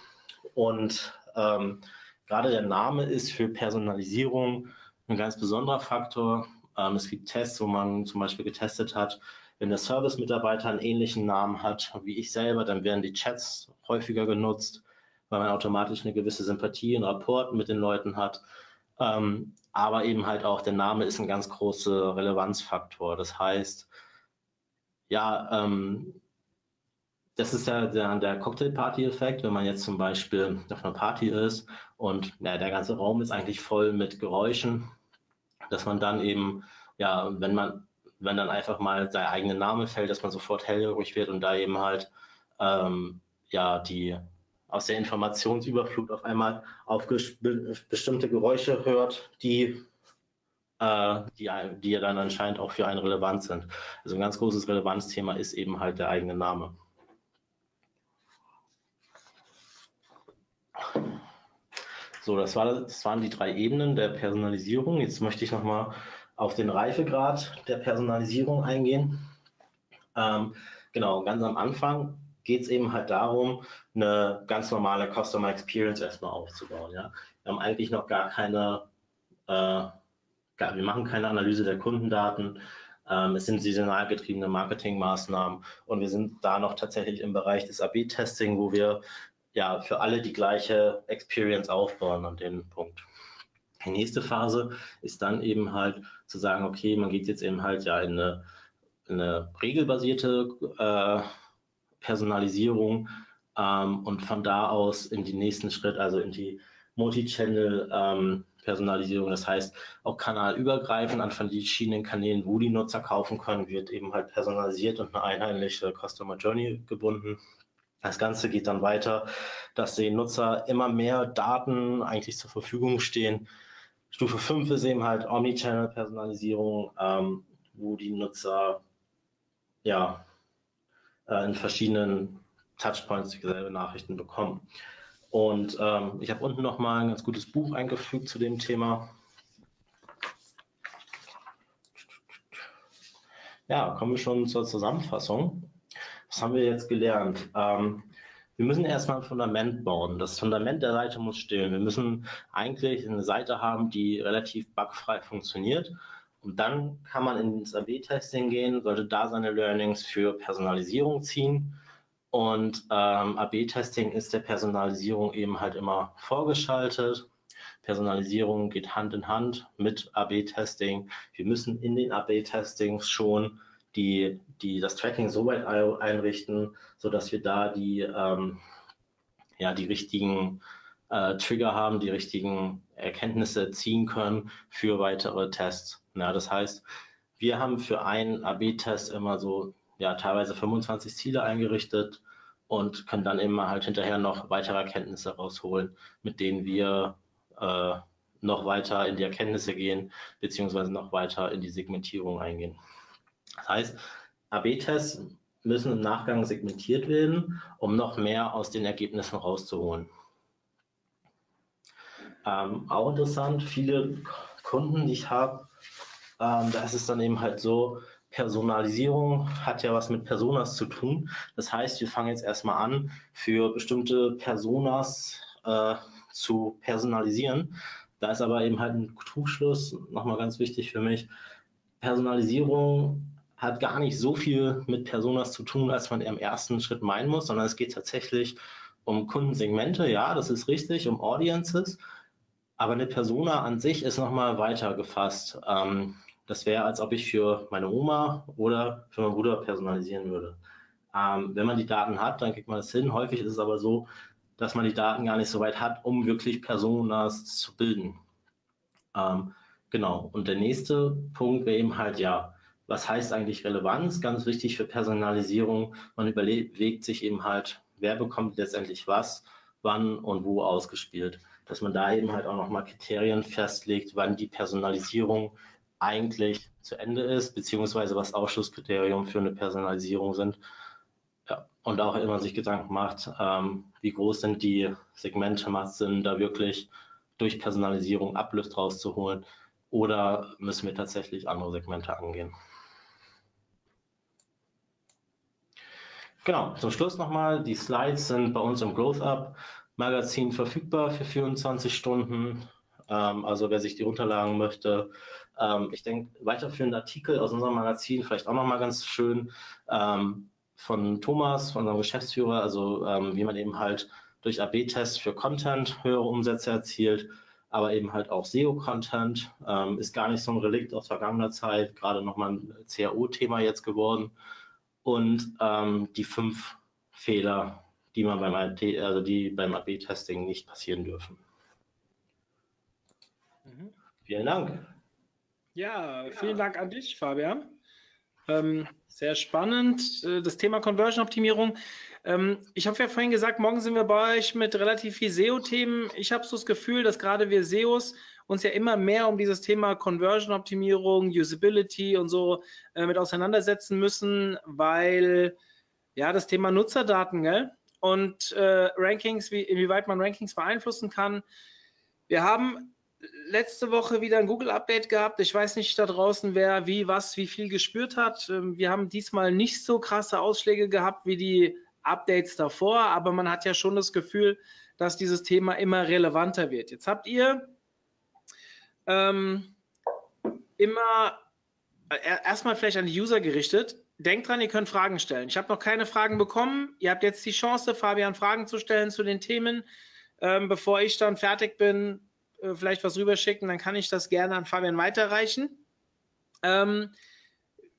Und ähm, gerade der Name ist für Personalisierung ein ganz besonderer Faktor. Ähm, es gibt Tests, wo man zum Beispiel getestet hat, wenn der Service-Mitarbeiter einen ähnlichen Namen hat wie ich selber, dann werden die Chats häufiger genutzt weil man automatisch eine gewisse Sympathie und Rapport mit den Leuten hat. Ähm, aber eben halt auch der Name ist ein ganz großer Relevanzfaktor. Das heißt, ja, ähm, das ist ja der, der Cocktailparty-Effekt, wenn man jetzt zum Beispiel auf einer Party ist und ja, der ganze Raum ist eigentlich voll mit Geräuschen, dass man dann eben, ja, wenn man, wenn dann einfach mal sein eigener Name fällt, dass man sofort hellhörig wird und da eben halt ähm, ja die aus der Informationsüberflut auf einmal auf bestimmte Geräusche hört, die, äh, die, die ja dann anscheinend auch für einen relevant sind. Also ein ganz großes Relevanzthema ist eben halt der eigene Name. So, das, war, das waren die drei Ebenen der Personalisierung. Jetzt möchte ich nochmal auf den Reifegrad der Personalisierung eingehen. Ähm, genau, ganz am Anfang geht es eben halt darum, eine ganz normale Customer Experience erstmal aufzubauen. Ja? Wir haben eigentlich noch gar keine, äh, gar, wir machen keine Analyse der Kundendaten. Ähm, es sind saisonal getriebene Marketingmaßnahmen und wir sind da noch tatsächlich im Bereich des AB-Testing, wo wir ja für alle die gleiche Experience aufbauen an dem Punkt. Die nächste Phase ist dann eben halt zu sagen, okay, man geht jetzt eben halt ja in eine, in eine regelbasierte äh, Personalisierung ähm, und von da aus in den nächsten Schritt, also in die Multi-Channel ähm, Personalisierung, das heißt auch kanalübergreifend an verschiedenen Kanälen, wo die Nutzer kaufen können, wird eben halt personalisiert und eine einheitliche Customer Journey gebunden. Das Ganze geht dann weiter, dass den Nutzer immer mehr Daten eigentlich zur Verfügung stehen. Stufe 5 ist eben halt Omnichannel-Personalisierung, ähm, wo die Nutzer ja äh, in verschiedenen Touchpoints dieselbe Nachrichten bekommen. Und ähm, ich habe unten nochmal ein ganz gutes Buch eingefügt zu dem Thema. Ja, kommen wir schon zur Zusammenfassung. Was haben wir jetzt gelernt? Ähm, wir müssen erstmal ein Fundament bauen. Das Fundament der Seite muss stehen. Wir müssen eigentlich eine Seite haben, die relativ bugfrei funktioniert. Und dann kann man ins AB-Testing gehen, sollte da seine Learnings für Personalisierung ziehen. Und ähm, AB-Testing ist der Personalisierung eben halt immer vorgeschaltet. Personalisierung geht Hand in Hand mit AB-Testing. Wir müssen in den AB-Testings schon die, die das Tracking so weit einrichten, sodass wir da die, ähm, ja, die richtigen äh, Trigger haben, die richtigen Erkenntnisse ziehen können für weitere Tests. Ja, das heißt, wir haben für einen AB-Test immer so ja, teilweise 25 Ziele eingerichtet und können dann immer halt hinterher noch weitere Erkenntnisse rausholen, mit denen wir äh, noch weiter in die Erkenntnisse gehen, beziehungsweise noch weiter in die Segmentierung eingehen. Das heißt, AB-Tests müssen im Nachgang segmentiert werden, um noch mehr aus den Ergebnissen rauszuholen. Ähm, auch interessant, viele Kunden, die ich habe, ähm, da ist es dann eben halt so, Personalisierung hat ja was mit Personas zu tun. Das heißt, wir fangen jetzt erstmal an, für bestimmte Personas äh, zu personalisieren. Da ist aber eben halt ein Trugschluss, nochmal ganz wichtig für mich. Personalisierung hat gar nicht so viel mit Personas zu tun, als man im ersten Schritt meinen muss, sondern es geht tatsächlich um Kundensegmente, ja, das ist richtig, um Audiences, aber eine Persona an sich ist nochmal weiter gefasst. Ähm, das wäre, als ob ich für meine Oma oder für meinen Bruder personalisieren würde. Ähm, wenn man die Daten hat, dann kriegt man das hin. Häufig ist es aber so, dass man die Daten gar nicht so weit hat, um wirklich Personas zu bilden. Ähm, genau. Und der nächste Punkt wäre eben halt, ja, was heißt eigentlich Relevanz? Ganz wichtig für Personalisierung. Man überlegt sich eben halt, wer bekommt letztendlich was, wann und wo ausgespielt. Dass man da eben halt auch nochmal Kriterien festlegt, wann die Personalisierung eigentlich zu Ende ist, beziehungsweise was Ausschlusskriterien für eine Personalisierung sind. Ja, und auch immer sich Gedanken macht, ähm, wie groß sind die Segmente, macht Sinn, da wirklich durch Personalisierung Ablust rauszuholen oder müssen wir tatsächlich andere Segmente angehen. Genau, zum Schluss nochmal, die Slides sind bei uns im Growth Up Magazin verfügbar für 24 Stunden. Ähm, also wer sich die runterladen möchte. Ähm, ich denke, weiterführende Artikel aus unserem Magazin, vielleicht auch nochmal ganz schön, ähm, von Thomas, von unserem Geschäftsführer, also ähm, wie man eben halt durch AB-Tests für Content höhere Umsätze erzielt, aber eben halt auch SEO-Content, ähm, ist gar nicht so ein Relikt aus vergangener Zeit, gerade nochmal ein CAO-Thema jetzt geworden und ähm, die fünf Fehler, die man beim AB, also die beim AB-Testing nicht passieren dürfen. Mhm. Vielen Dank. Ja, vielen Dank an dich, Fabian. Ähm, sehr spannend. Äh, das Thema Conversion-Optimierung. Ähm, ich habe ja vorhin gesagt, morgen sind wir bei euch mit relativ viel SEO-Themen. Ich habe so das Gefühl, dass gerade wir SEOs uns ja immer mehr um dieses Thema Conversion-Optimierung, Usability und so äh, mit auseinandersetzen müssen, weil ja das Thema Nutzerdaten gell? und äh, Rankings, wie, inwieweit man Rankings beeinflussen kann. Wir haben letzte Woche wieder ein Google-Update gehabt. Ich weiß nicht da draußen, wer wie, was, wie viel gespürt hat. Ähm, wir haben diesmal nicht so krasse Ausschläge gehabt wie die Updates davor, aber man hat ja schon das Gefühl, dass dieses Thema immer relevanter wird. Jetzt habt ihr ähm, immer äh, erstmal vielleicht an die User gerichtet. Denkt dran, ihr könnt Fragen stellen. Ich habe noch keine Fragen bekommen. Ihr habt jetzt die Chance, Fabian Fragen zu stellen zu den Themen. Ähm, bevor ich dann fertig bin, äh, vielleicht was rüberschicken, dann kann ich das gerne an Fabian weiterreichen. Ähm,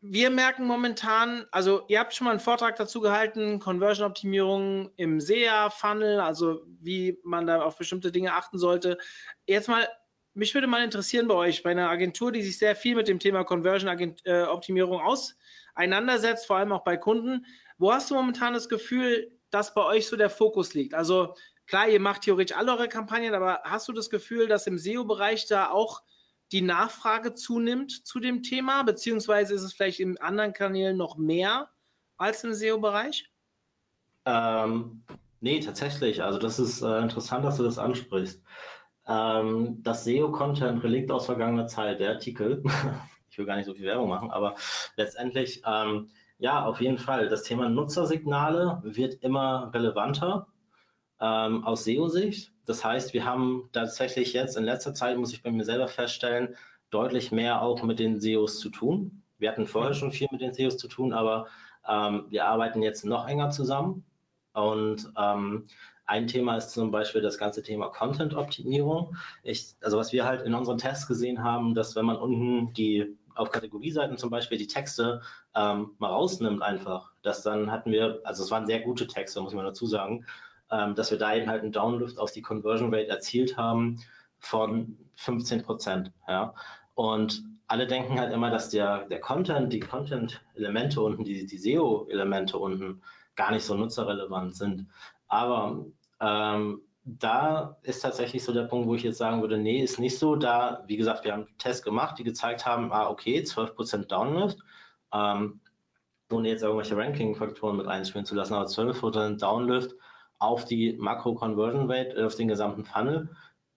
wir merken momentan, also ihr habt schon mal einen Vortrag dazu gehalten, Conversion-Optimierung im SEA-Funnel, also wie man da auf bestimmte Dinge achten sollte. Jetzt mal, mich würde mal interessieren bei euch, bei einer Agentur, die sich sehr viel mit dem Thema Conversion-Optimierung auseinandersetzt, vor allem auch bei Kunden. Wo hast du momentan das Gefühl, dass bei euch so der Fokus liegt? Also klar, ihr macht theoretisch alle eure Kampagnen, aber hast du das Gefühl, dass im SEO-Bereich da auch die Nachfrage zunimmt zu dem Thema, beziehungsweise ist es vielleicht in anderen Kanälen noch mehr als im SEO-Bereich? Ähm, nee, tatsächlich. Also das ist äh, interessant, dass du das ansprichst. Ähm, das SEO-Content Relikt aus vergangener Zeit, der Artikel, ich will gar nicht so viel Werbung machen, aber letztendlich, ähm, ja, auf jeden Fall. Das Thema Nutzersignale wird immer relevanter ähm, aus SEO-Sicht. Das heißt, wir haben tatsächlich jetzt in letzter Zeit, muss ich bei mir selber feststellen, deutlich mehr auch mit den SEOs zu tun. Wir hatten vorher schon viel mit den SEOs zu tun, aber ähm, wir arbeiten jetzt noch enger zusammen. Und ähm, ein Thema ist zum Beispiel das ganze Thema Content-Optimierung. also was wir halt in unseren Tests gesehen haben, dass wenn man unten die auf Kategorieseiten zum Beispiel die Texte ähm, mal rausnimmt einfach, dass dann hatten wir, also es waren sehr gute Texte, muss man dazu sagen, ähm, dass wir da eben halt einen Downlift auf die Conversion Rate erzielt haben von 15 Prozent. Ja? Und alle denken halt immer, dass der, der Content, die Content-Elemente unten, die, die SEO-Elemente unten gar nicht so nutzerrelevant sind. Aber ähm, da ist tatsächlich so der Punkt, wo ich jetzt sagen würde, nee, ist nicht so. Da, wie gesagt, wir haben Tests gemacht, die gezeigt haben, ah, okay, 12% Downlift. Ähm, ohne jetzt irgendwelche Ranking-Faktoren mit einspielen zu lassen, aber 12% Downlift auf die Makro-Conversion Rate, äh, auf den gesamten Funnel,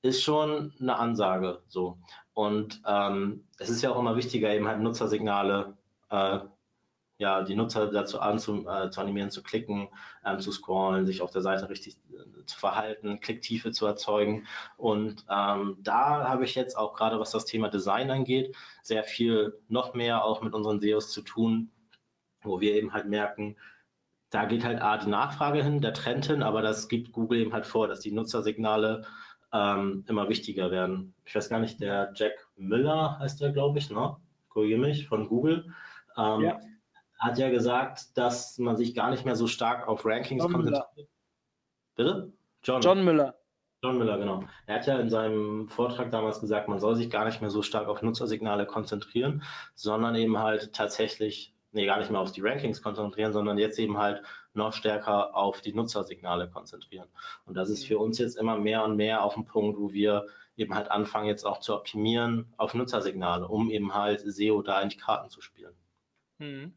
ist schon eine Ansage so. Und ähm, es ist ja auch immer wichtiger, eben halt Nutzersignale, äh, ja, die Nutzer dazu anzu, äh, zu animieren, zu klicken, ähm, zu scrollen, sich auf der Seite richtig äh, zu verhalten, Klicktiefe zu erzeugen. Und ähm, da habe ich jetzt auch gerade, was das Thema Design angeht, sehr viel noch mehr auch mit unseren SEOs zu tun, wo wir eben halt merken, da geht halt A, die Nachfrage hin, der Trend hin, aber das gibt Google eben halt vor, dass die Nutzersignale ähm, immer wichtiger werden. Ich weiß gar nicht, der Jack Müller heißt der, glaube ich, ne? Korrigiere mich, von Google. Ähm, ja. Hat ja gesagt, dass man sich gar nicht mehr so stark auf Rankings John konzentriert. Bitte? John. John Müller. John Müller, genau. Er hat ja in seinem Vortrag damals gesagt, man soll sich gar nicht mehr so stark auf Nutzersignale konzentrieren, sondern eben halt tatsächlich nee, gar nicht mehr auf die Rankings konzentrieren, sondern jetzt eben halt noch stärker auf die Nutzersignale konzentrieren. Und das ist für uns jetzt immer mehr und mehr auf dem Punkt, wo wir eben halt anfangen, jetzt auch zu optimieren auf Nutzersignale, um eben halt SEO da in die Karten zu spielen. Hm.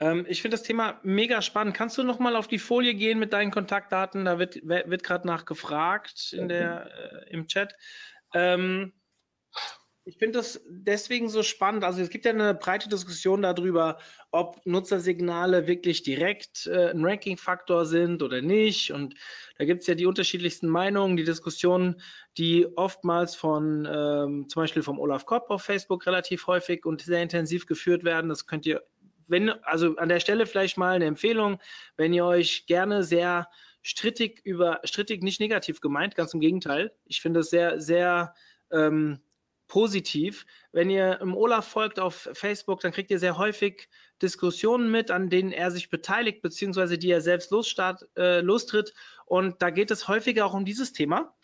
Ähm, ich finde das Thema mega spannend. Kannst du nochmal auf die Folie gehen mit deinen Kontaktdaten? Da wird, wird gerade nachgefragt in der, äh, im Chat. Ähm, ich finde das deswegen so spannend. Also es gibt ja eine breite Diskussion darüber, ob Nutzersignale wirklich direkt äh, ein Ranking-Faktor sind oder nicht. Und da gibt es ja die unterschiedlichsten Meinungen, die Diskussionen, die oftmals von ähm, zum Beispiel vom Olaf Kopp auf Facebook relativ häufig und sehr intensiv geführt werden. Das könnt ihr, wenn, also an der Stelle vielleicht mal eine Empfehlung, wenn ihr euch gerne sehr strittig über, strittig nicht negativ gemeint, ganz im Gegenteil. Ich finde es sehr, sehr ähm, positiv. Wenn ihr im Olaf folgt auf Facebook, dann kriegt ihr sehr häufig Diskussionen mit, an denen er sich beteiligt, beziehungsweise die er selbst losstart, äh, lostritt. Und da geht es häufiger auch um dieses Thema.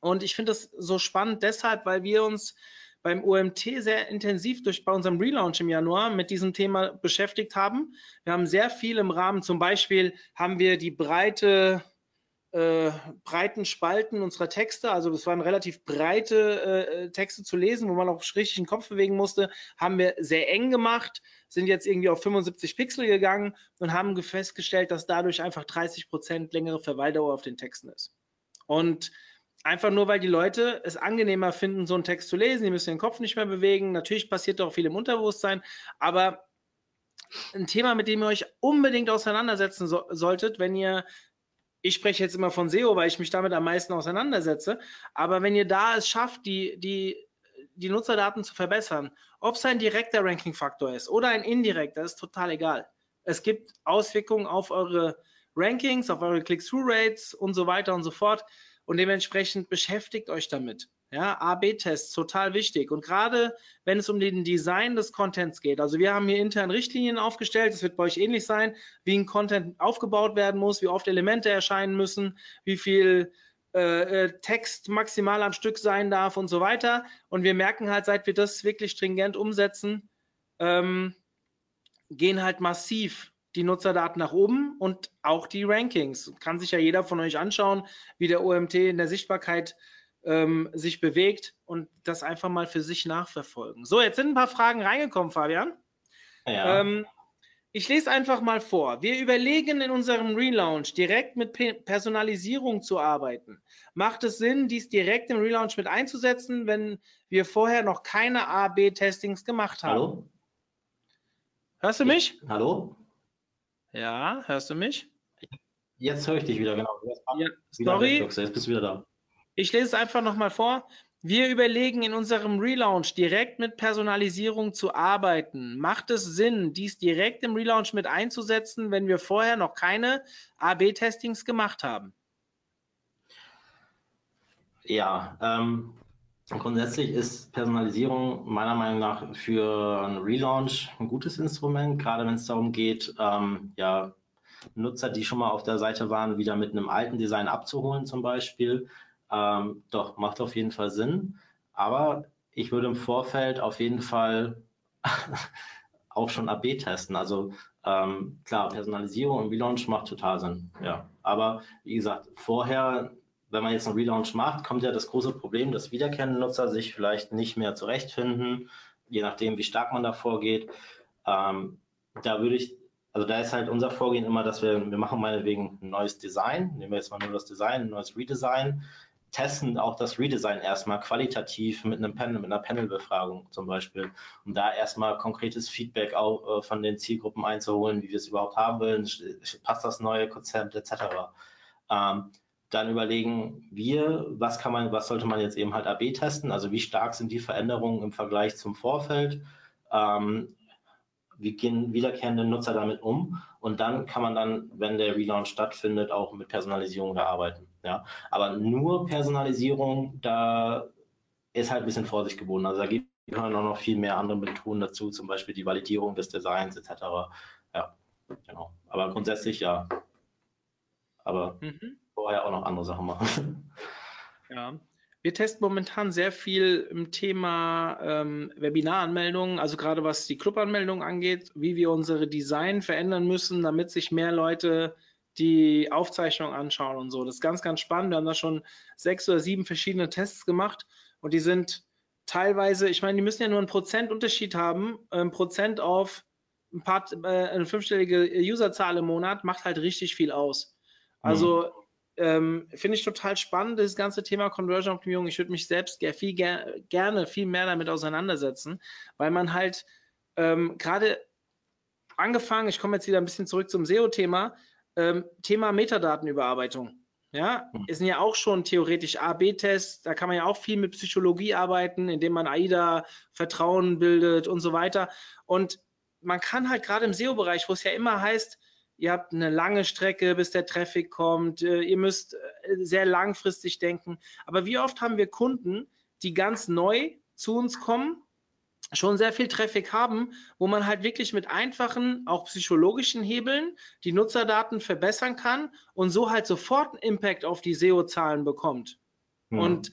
Und ich finde das so spannend deshalb, weil wir uns beim OMT sehr intensiv durch bei unserem Relaunch im Januar mit diesem Thema beschäftigt haben. Wir haben sehr viel im Rahmen, zum Beispiel haben wir die breite äh, breiten Spalten unserer Texte, also das waren relativ breite äh, Texte zu lesen, wo man auch richtig den Kopf bewegen musste, haben wir sehr eng gemacht, sind jetzt irgendwie auf 75 Pixel gegangen und haben festgestellt, dass dadurch einfach 30 Prozent längere Verweildauer auf den Texten ist. Und einfach nur, weil die Leute es angenehmer finden, so einen Text zu lesen, die müssen den Kopf nicht mehr bewegen. Natürlich passiert auch viel im Unterbewusstsein, aber ein Thema, mit dem ihr euch unbedingt auseinandersetzen so solltet, wenn ihr ich spreche jetzt immer von SEO, weil ich mich damit am meisten auseinandersetze. Aber wenn ihr da es schafft, die, die, die Nutzerdaten zu verbessern, ob es ein direkter Ranking-Faktor ist oder ein indirekter, ist total egal. Es gibt Auswirkungen auf eure Rankings, auf eure Click-Through-Rates und so weiter und so fort. Und dementsprechend beschäftigt euch damit. Ja, A-B-Tests, total wichtig. Und gerade wenn es um den Design des Contents geht, also wir haben hier intern Richtlinien aufgestellt, das wird bei euch ähnlich sein, wie ein Content aufgebaut werden muss, wie oft Elemente erscheinen müssen, wie viel äh, äh, Text maximal am Stück sein darf und so weiter. Und wir merken halt, seit wir das wirklich stringent umsetzen, ähm, gehen halt massiv die Nutzerdaten nach oben und auch die Rankings. Kann sich ja jeder von euch anschauen, wie der OMT in der Sichtbarkeit ähm, sich bewegt und das einfach mal für sich nachverfolgen. So, jetzt sind ein paar Fragen reingekommen, Fabian. Ja. Ähm, ich lese einfach mal vor. Wir überlegen in unserem Relaunch direkt mit Personalisierung zu arbeiten. Macht es Sinn, dies direkt im Relaunch mit einzusetzen, wenn wir vorher noch keine A-B-Testings gemacht haben? Hallo? Hörst du mich? Hallo? Ja, hörst du mich? Jetzt höre ich dich wieder, genau. Ja, sorry. Jetzt bist du wieder da. Ich lese es einfach nochmal vor. Wir überlegen in unserem Relaunch direkt mit Personalisierung zu arbeiten. Macht es Sinn, dies direkt im Relaunch mit einzusetzen, wenn wir vorher noch keine AB-Testings gemacht haben? Ja, ähm, grundsätzlich ist Personalisierung meiner Meinung nach für einen Relaunch ein gutes Instrument, gerade wenn es darum geht, ähm, ja, Nutzer, die schon mal auf der Seite waren, wieder mit einem alten Design abzuholen zum Beispiel ähm, doch, macht auf jeden Fall Sinn. Aber ich würde im Vorfeld auf jeden Fall auch schon AB testen. Also ähm, klar, Personalisierung im Relaunch macht total Sinn. Ja. Aber wie gesagt, vorher, wenn man jetzt einen Relaunch macht, kommt ja das große Problem, dass wiederkehrende Nutzer sich vielleicht nicht mehr zurechtfinden, je nachdem, wie stark man da vorgeht. Ähm, da würde ich, also da ist halt unser Vorgehen immer, dass wir, wir machen meinetwegen ein neues Design, nehmen wir jetzt mal nur das Design, ein neues Redesign, testen auch das Redesign erstmal qualitativ mit einem Panel, mit einer Panelbefragung zum Beispiel, um da erstmal konkretes Feedback auch äh, von den Zielgruppen einzuholen, wie wir es überhaupt haben wollen, passt das neue Konzept etc. Ähm, dann überlegen wir, was kann man, was sollte man jetzt eben halt AB testen, also wie stark sind die Veränderungen im Vergleich zum Vorfeld, ähm, wie gehen wiederkehrende Nutzer damit um und dann kann man dann, wenn der Relaunch stattfindet, auch mit Personalisierung da arbeiten. Ja, aber nur Personalisierung, da ist halt ein bisschen Vorsicht geboten. Also da gibt es auch noch viel mehr andere Methoden dazu, zum Beispiel die Validierung des Designs etc. Ja, genau. Aber grundsätzlich ja. Aber mhm. Vorher auch noch andere Sachen machen. Ja. Wir testen momentan sehr viel im Thema ähm, Webinaranmeldungen, also gerade was die Clubanmeldung angeht, wie wir unsere Design verändern müssen, damit sich mehr Leute die Aufzeichnung anschauen und so. Das ist ganz, ganz spannend. Wir haben da schon sechs oder sieben verschiedene Tests gemacht und die sind teilweise, ich meine, die müssen ja nur einen Prozentunterschied haben. Ein Prozent auf ein paar, äh, eine fünfstellige Userzahl im Monat macht halt richtig viel aus. Also mhm. Ähm, finde ich total spannend, das ganze Thema Conversion Optimierung. Ich würde mich selbst ger viel ger gerne viel mehr damit auseinandersetzen, weil man halt ähm, gerade angefangen, ich komme jetzt wieder ein bisschen zurück zum SEO-Thema, ähm, Thema Metadatenüberarbeitung. Ja, hm. es sind ja auch schon theoretisch A-B-Tests, da kann man ja auch viel mit Psychologie arbeiten, indem man AIDA Vertrauen bildet und so weiter. Und man kann halt gerade im SEO-Bereich, wo es ja immer heißt, ihr habt eine lange Strecke, bis der Traffic kommt, äh, ihr müsst äh, sehr langfristig denken. Aber wie oft haben wir Kunden, die ganz neu zu uns kommen schon sehr viel Traffic haben, wo man halt wirklich mit einfachen, auch psychologischen Hebeln die Nutzerdaten verbessern kann und so halt sofort einen Impact auf die SEO-Zahlen bekommt. Ja. Und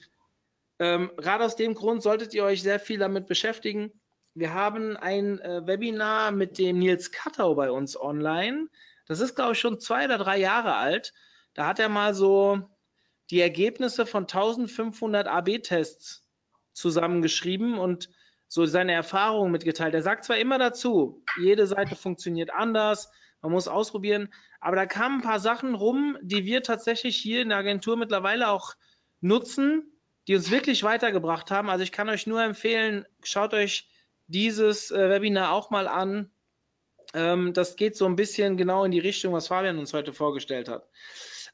Ähm, Gerade aus dem Grund solltet ihr euch sehr viel damit beschäftigen. Wir haben ein äh, Webinar mit dem Nils Kattau bei uns online. Das ist, glaube ich, schon zwei oder drei Jahre alt. Da hat er mal so die Ergebnisse von 1500 AB-Tests zusammengeschrieben und so seine Erfahrungen mitgeteilt. Er sagt zwar immer dazu, jede Seite funktioniert anders, man muss ausprobieren, aber da kamen ein paar Sachen rum, die wir tatsächlich hier in der Agentur mittlerweile auch nutzen, die uns wirklich weitergebracht haben. Also ich kann euch nur empfehlen, schaut euch dieses äh, Webinar auch mal an. Ähm, das geht so ein bisschen genau in die Richtung, was Fabian uns heute vorgestellt hat.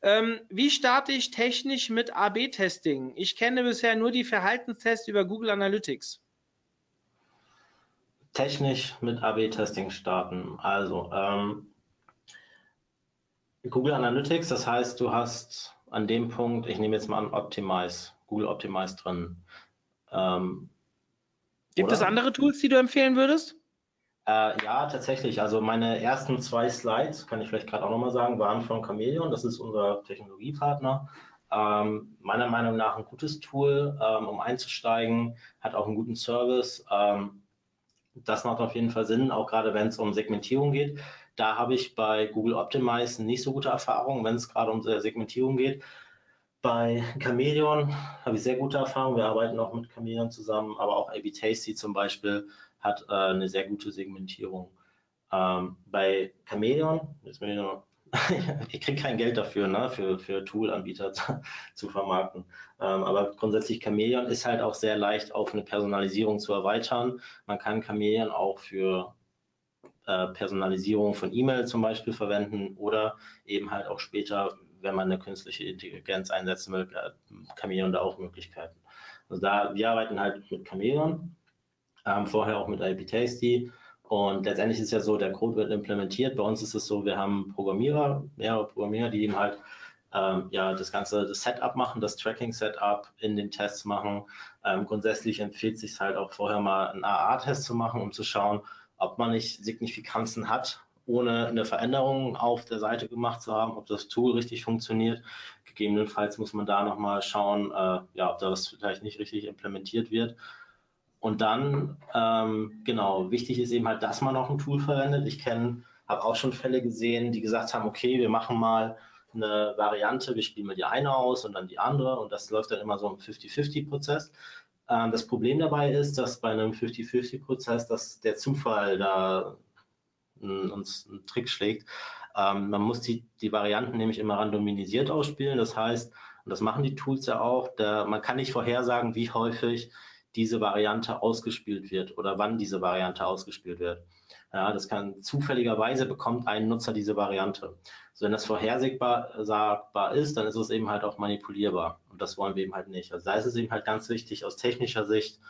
Ähm, wie starte ich technisch mit AB-Testing? Ich kenne bisher nur die Verhaltenstests über Google Analytics. Technisch mit AB-Testing starten. Also ähm, Google Analytics, das heißt, du hast an dem Punkt, ich nehme jetzt mal an Optimize, Google Optimize drin. Ähm, Gibt oder? es andere Tools, die du empfehlen würdest? Äh, ja, tatsächlich. Also meine ersten zwei Slides, kann ich vielleicht gerade auch nochmal sagen, waren von Chameleon. Das ist unser Technologiepartner. Ähm, meiner Meinung nach ein gutes Tool, ähm, um einzusteigen, hat auch einen guten Service. Ähm, das macht auf jeden Fall Sinn, auch gerade wenn es um Segmentierung geht. Da habe ich bei Google Optimize nicht so gute Erfahrungen, wenn es gerade um Segmentierung geht. Bei Chameleon habe ich sehr gute Erfahrungen. Wir arbeiten auch mit Chameleon zusammen, aber auch AB Tasty zum Beispiel hat äh, eine sehr gute Segmentierung. Ähm, bei Chameleon, jetzt bin ich noch, ich kriege kein Geld dafür, ne, für, für Tool-Anbieter zu, zu, vermarkten. Ähm, aber grundsätzlich Chameleon ist halt auch sehr leicht auf eine Personalisierung zu erweitern. Man kann Chameleon auch für äh, Personalisierung von E-Mail zum Beispiel verwenden oder eben halt auch später, wenn man eine künstliche Intelligenz einsetzen will, äh, Chameleon da auch Möglichkeiten. Also da, wir arbeiten halt mit Chameleon, ähm, vorher auch mit IP Tasty. Und letztendlich ist ja so, der Code wird implementiert. Bei uns ist es so, wir haben Programmierer, mehrere Programmierer, die eben halt ähm, ja, das ganze das Setup machen, das Tracking-Setup in den Tests machen. Ähm, grundsätzlich empfiehlt es sich halt auch vorher mal einen AA-Test zu machen, um zu schauen, ob man nicht Signifikanzen hat, ohne eine Veränderung auf der Seite gemacht zu haben, ob das Tool richtig funktioniert. Gegebenenfalls muss man da nochmal schauen, äh, ja, ob das vielleicht nicht richtig implementiert wird. Und dann, ähm, genau, wichtig ist eben halt, dass man auch ein Tool verwendet. Ich kenne, habe auch schon Fälle gesehen, die gesagt haben, okay, wir machen mal eine Variante, wir spielen mal die eine aus und dann die andere und das läuft dann immer so im 50-50-Prozess. Ähm, das Problem dabei ist, dass bei einem 50-50-Prozess, dass der Zufall da uns einen Trick schlägt. Ähm, man muss die, die Varianten nämlich immer randomisiert ausspielen. Das heißt, und das machen die Tools ja auch, der, man kann nicht vorhersagen, wie häufig diese Variante ausgespielt wird oder wann diese Variante ausgespielt wird. Ja, das kann zufälligerweise bekommt ein Nutzer diese Variante. Also wenn das vorhersagbar sagbar ist, dann ist es eben halt auch manipulierbar. Und das wollen wir eben halt nicht. Also da ist es eben halt ganz wichtig, aus technischer Sicht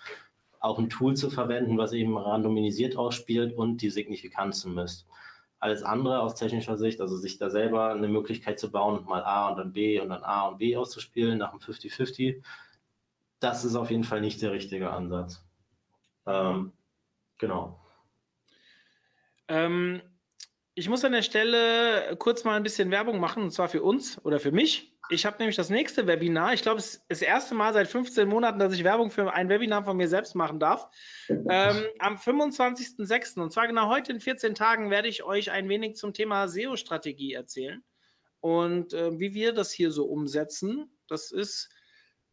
auch ein Tool zu verwenden, was eben randomisiert ausspielt und die Signifikanzen misst. Alles andere aus technischer Sicht, also sich da selber eine Möglichkeit zu bauen, mal A und dann B und dann A und B auszuspielen nach einem 50-50, das ist auf jeden Fall nicht der richtige Ansatz. Ähm, genau. Ähm, ich muss an der Stelle kurz mal ein bisschen Werbung machen, und zwar für uns oder für mich. Ich habe nämlich das nächste Webinar. Ich glaube, es ist das erste Mal seit 15 Monaten, dass ich Werbung für ein Webinar von mir selbst machen darf. Ähm, am 25.06. und zwar genau heute in 14 Tagen werde ich euch ein wenig zum Thema SEO-Strategie erzählen und äh, wie wir das hier so umsetzen. Das ist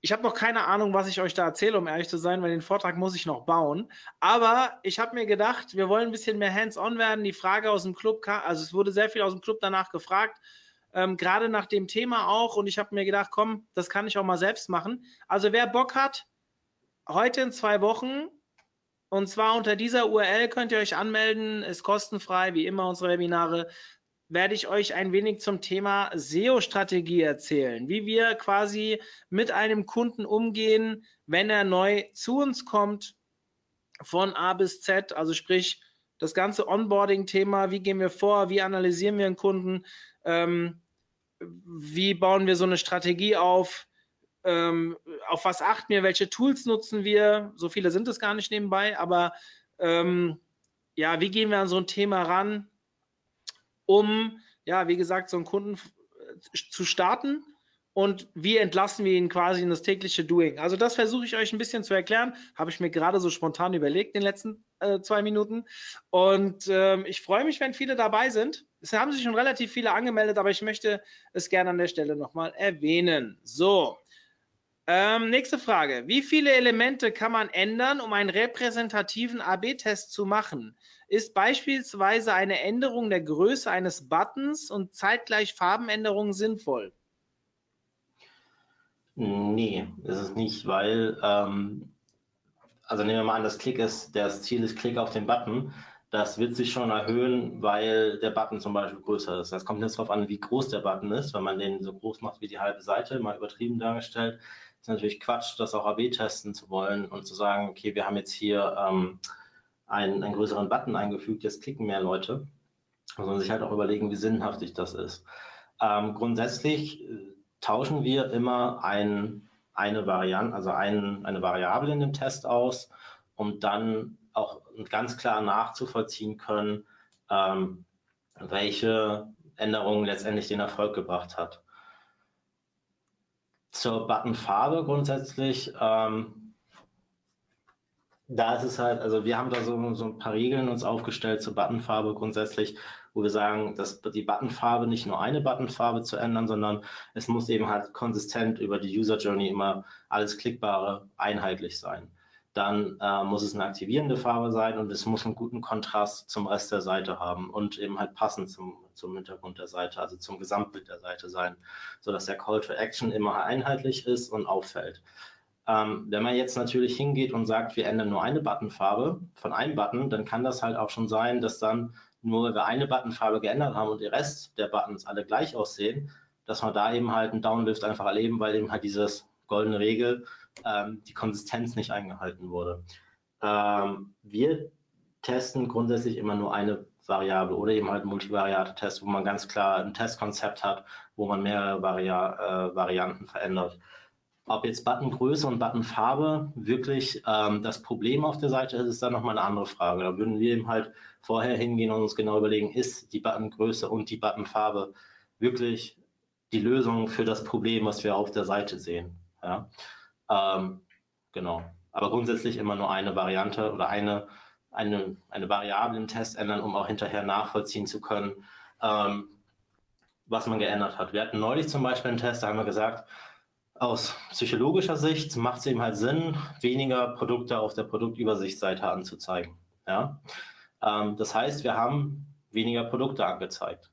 ich habe noch keine Ahnung, was ich euch da erzähle, um ehrlich zu sein, weil den Vortrag muss ich noch bauen. Aber ich habe mir gedacht, wir wollen ein bisschen mehr hands-on werden. Die Frage aus dem Club, also es wurde sehr viel aus dem Club danach gefragt, ähm, gerade nach dem Thema auch. Und ich habe mir gedacht, komm, das kann ich auch mal selbst machen. Also wer Bock hat, heute in zwei Wochen, und zwar unter dieser URL könnt ihr euch anmelden, ist kostenfrei, wie immer unsere Webinare werde ich euch ein wenig zum Thema SEO-Strategie erzählen, wie wir quasi mit einem Kunden umgehen, wenn er neu zu uns kommt, von A bis Z, also sprich das ganze Onboarding-Thema, wie gehen wir vor, wie analysieren wir einen Kunden, ähm, wie bauen wir so eine Strategie auf, ähm, auf was achten wir, welche Tools nutzen wir, so viele sind es gar nicht nebenbei, aber ähm, ja, wie gehen wir an so ein Thema ran, um, ja, wie gesagt, so einen Kunden zu starten und wie entlassen wir ihn quasi in das tägliche Doing. Also das versuche ich euch ein bisschen zu erklären, habe ich mir gerade so spontan überlegt in den letzten äh, zwei Minuten und ähm, ich freue mich, wenn viele dabei sind. Es haben sich schon relativ viele angemeldet, aber ich möchte es gerne an der Stelle nochmal erwähnen. So, ähm, nächste Frage. Wie viele Elemente kann man ändern, um einen repräsentativen AB-Test zu machen? Ist beispielsweise eine Änderung der Größe eines Buttons und zeitgleich Farbenänderungen sinnvoll? Nee, ist es nicht, weil, ähm, also nehmen wir mal an, das Klick ist, das Ziel ist Klick auf den Button. Das wird sich schon erhöhen, weil der Button zum Beispiel größer ist. Das kommt jetzt darauf an, wie groß der Button ist. Wenn man den so groß macht wie die halbe Seite, mal übertrieben dargestellt, ist natürlich Quatsch, das auch AB testen zu wollen und zu sagen, okay, wir haben jetzt hier ähm, einen, einen größeren Button eingefügt, jetzt klicken mehr Leute. Man sich halt auch überlegen, wie sinnhaftig das ist. Ähm, grundsätzlich äh, tauschen wir immer ein, eine Variante, also ein, eine Variable in dem Test aus, um dann auch ganz klar nachzuvollziehen können, ähm, welche Änderung letztendlich den Erfolg gebracht hat. Zur Buttonfarbe grundsätzlich, ähm, da ist es halt, also wir haben da so, so ein paar Regeln uns aufgestellt zur Buttonfarbe grundsätzlich, wo wir sagen, dass die Buttonfarbe nicht nur eine Buttonfarbe zu ändern, sondern es muss eben halt konsistent über die User Journey immer alles Klickbare einheitlich sein dann äh, muss es eine aktivierende Farbe sein und es muss einen guten Kontrast zum Rest der Seite haben und eben halt passend zum, zum Hintergrund der Seite, also zum Gesamtbild der Seite sein, sodass der Call to Action immer einheitlich ist und auffällt. Ähm, wenn man jetzt natürlich hingeht und sagt, wir ändern nur eine Buttonfarbe von einem Button, dann kann das halt auch schon sein, dass dann nur weil wir eine Buttonfarbe geändert haben und der Rest der Buttons alle gleich aussehen, dass wir da eben halt einen Downlift einfach erleben, weil eben halt dieses goldene Regel ähm, die Konsistenz nicht eingehalten wurde. Ähm, wir testen grundsätzlich immer nur eine Variable oder eben halt Multivariate-Test, wo man ganz klar ein Testkonzept hat, wo man mehrere Varia äh, Varianten verändert. Ob jetzt Buttongröße und Buttonfarbe wirklich ähm, das Problem auf der Seite ist, ist dann nochmal eine andere Frage. Da würden wir eben halt vorher hingehen und uns genau überlegen, ist die Buttongröße und die Buttonfarbe wirklich die Lösung für das Problem, was wir auf der Seite sehen. Ja? Ähm, genau. Aber grundsätzlich immer nur eine Variante oder eine, eine, eine Variable im Test ändern, um auch hinterher nachvollziehen zu können, ähm, was man geändert hat. Wir hatten neulich zum Beispiel einen Test, da haben wir gesagt, aus psychologischer Sicht macht es eben halt Sinn, weniger Produkte auf der Produktübersichtsseite anzuzeigen. Ja? Ähm, das heißt, wir haben weniger Produkte angezeigt.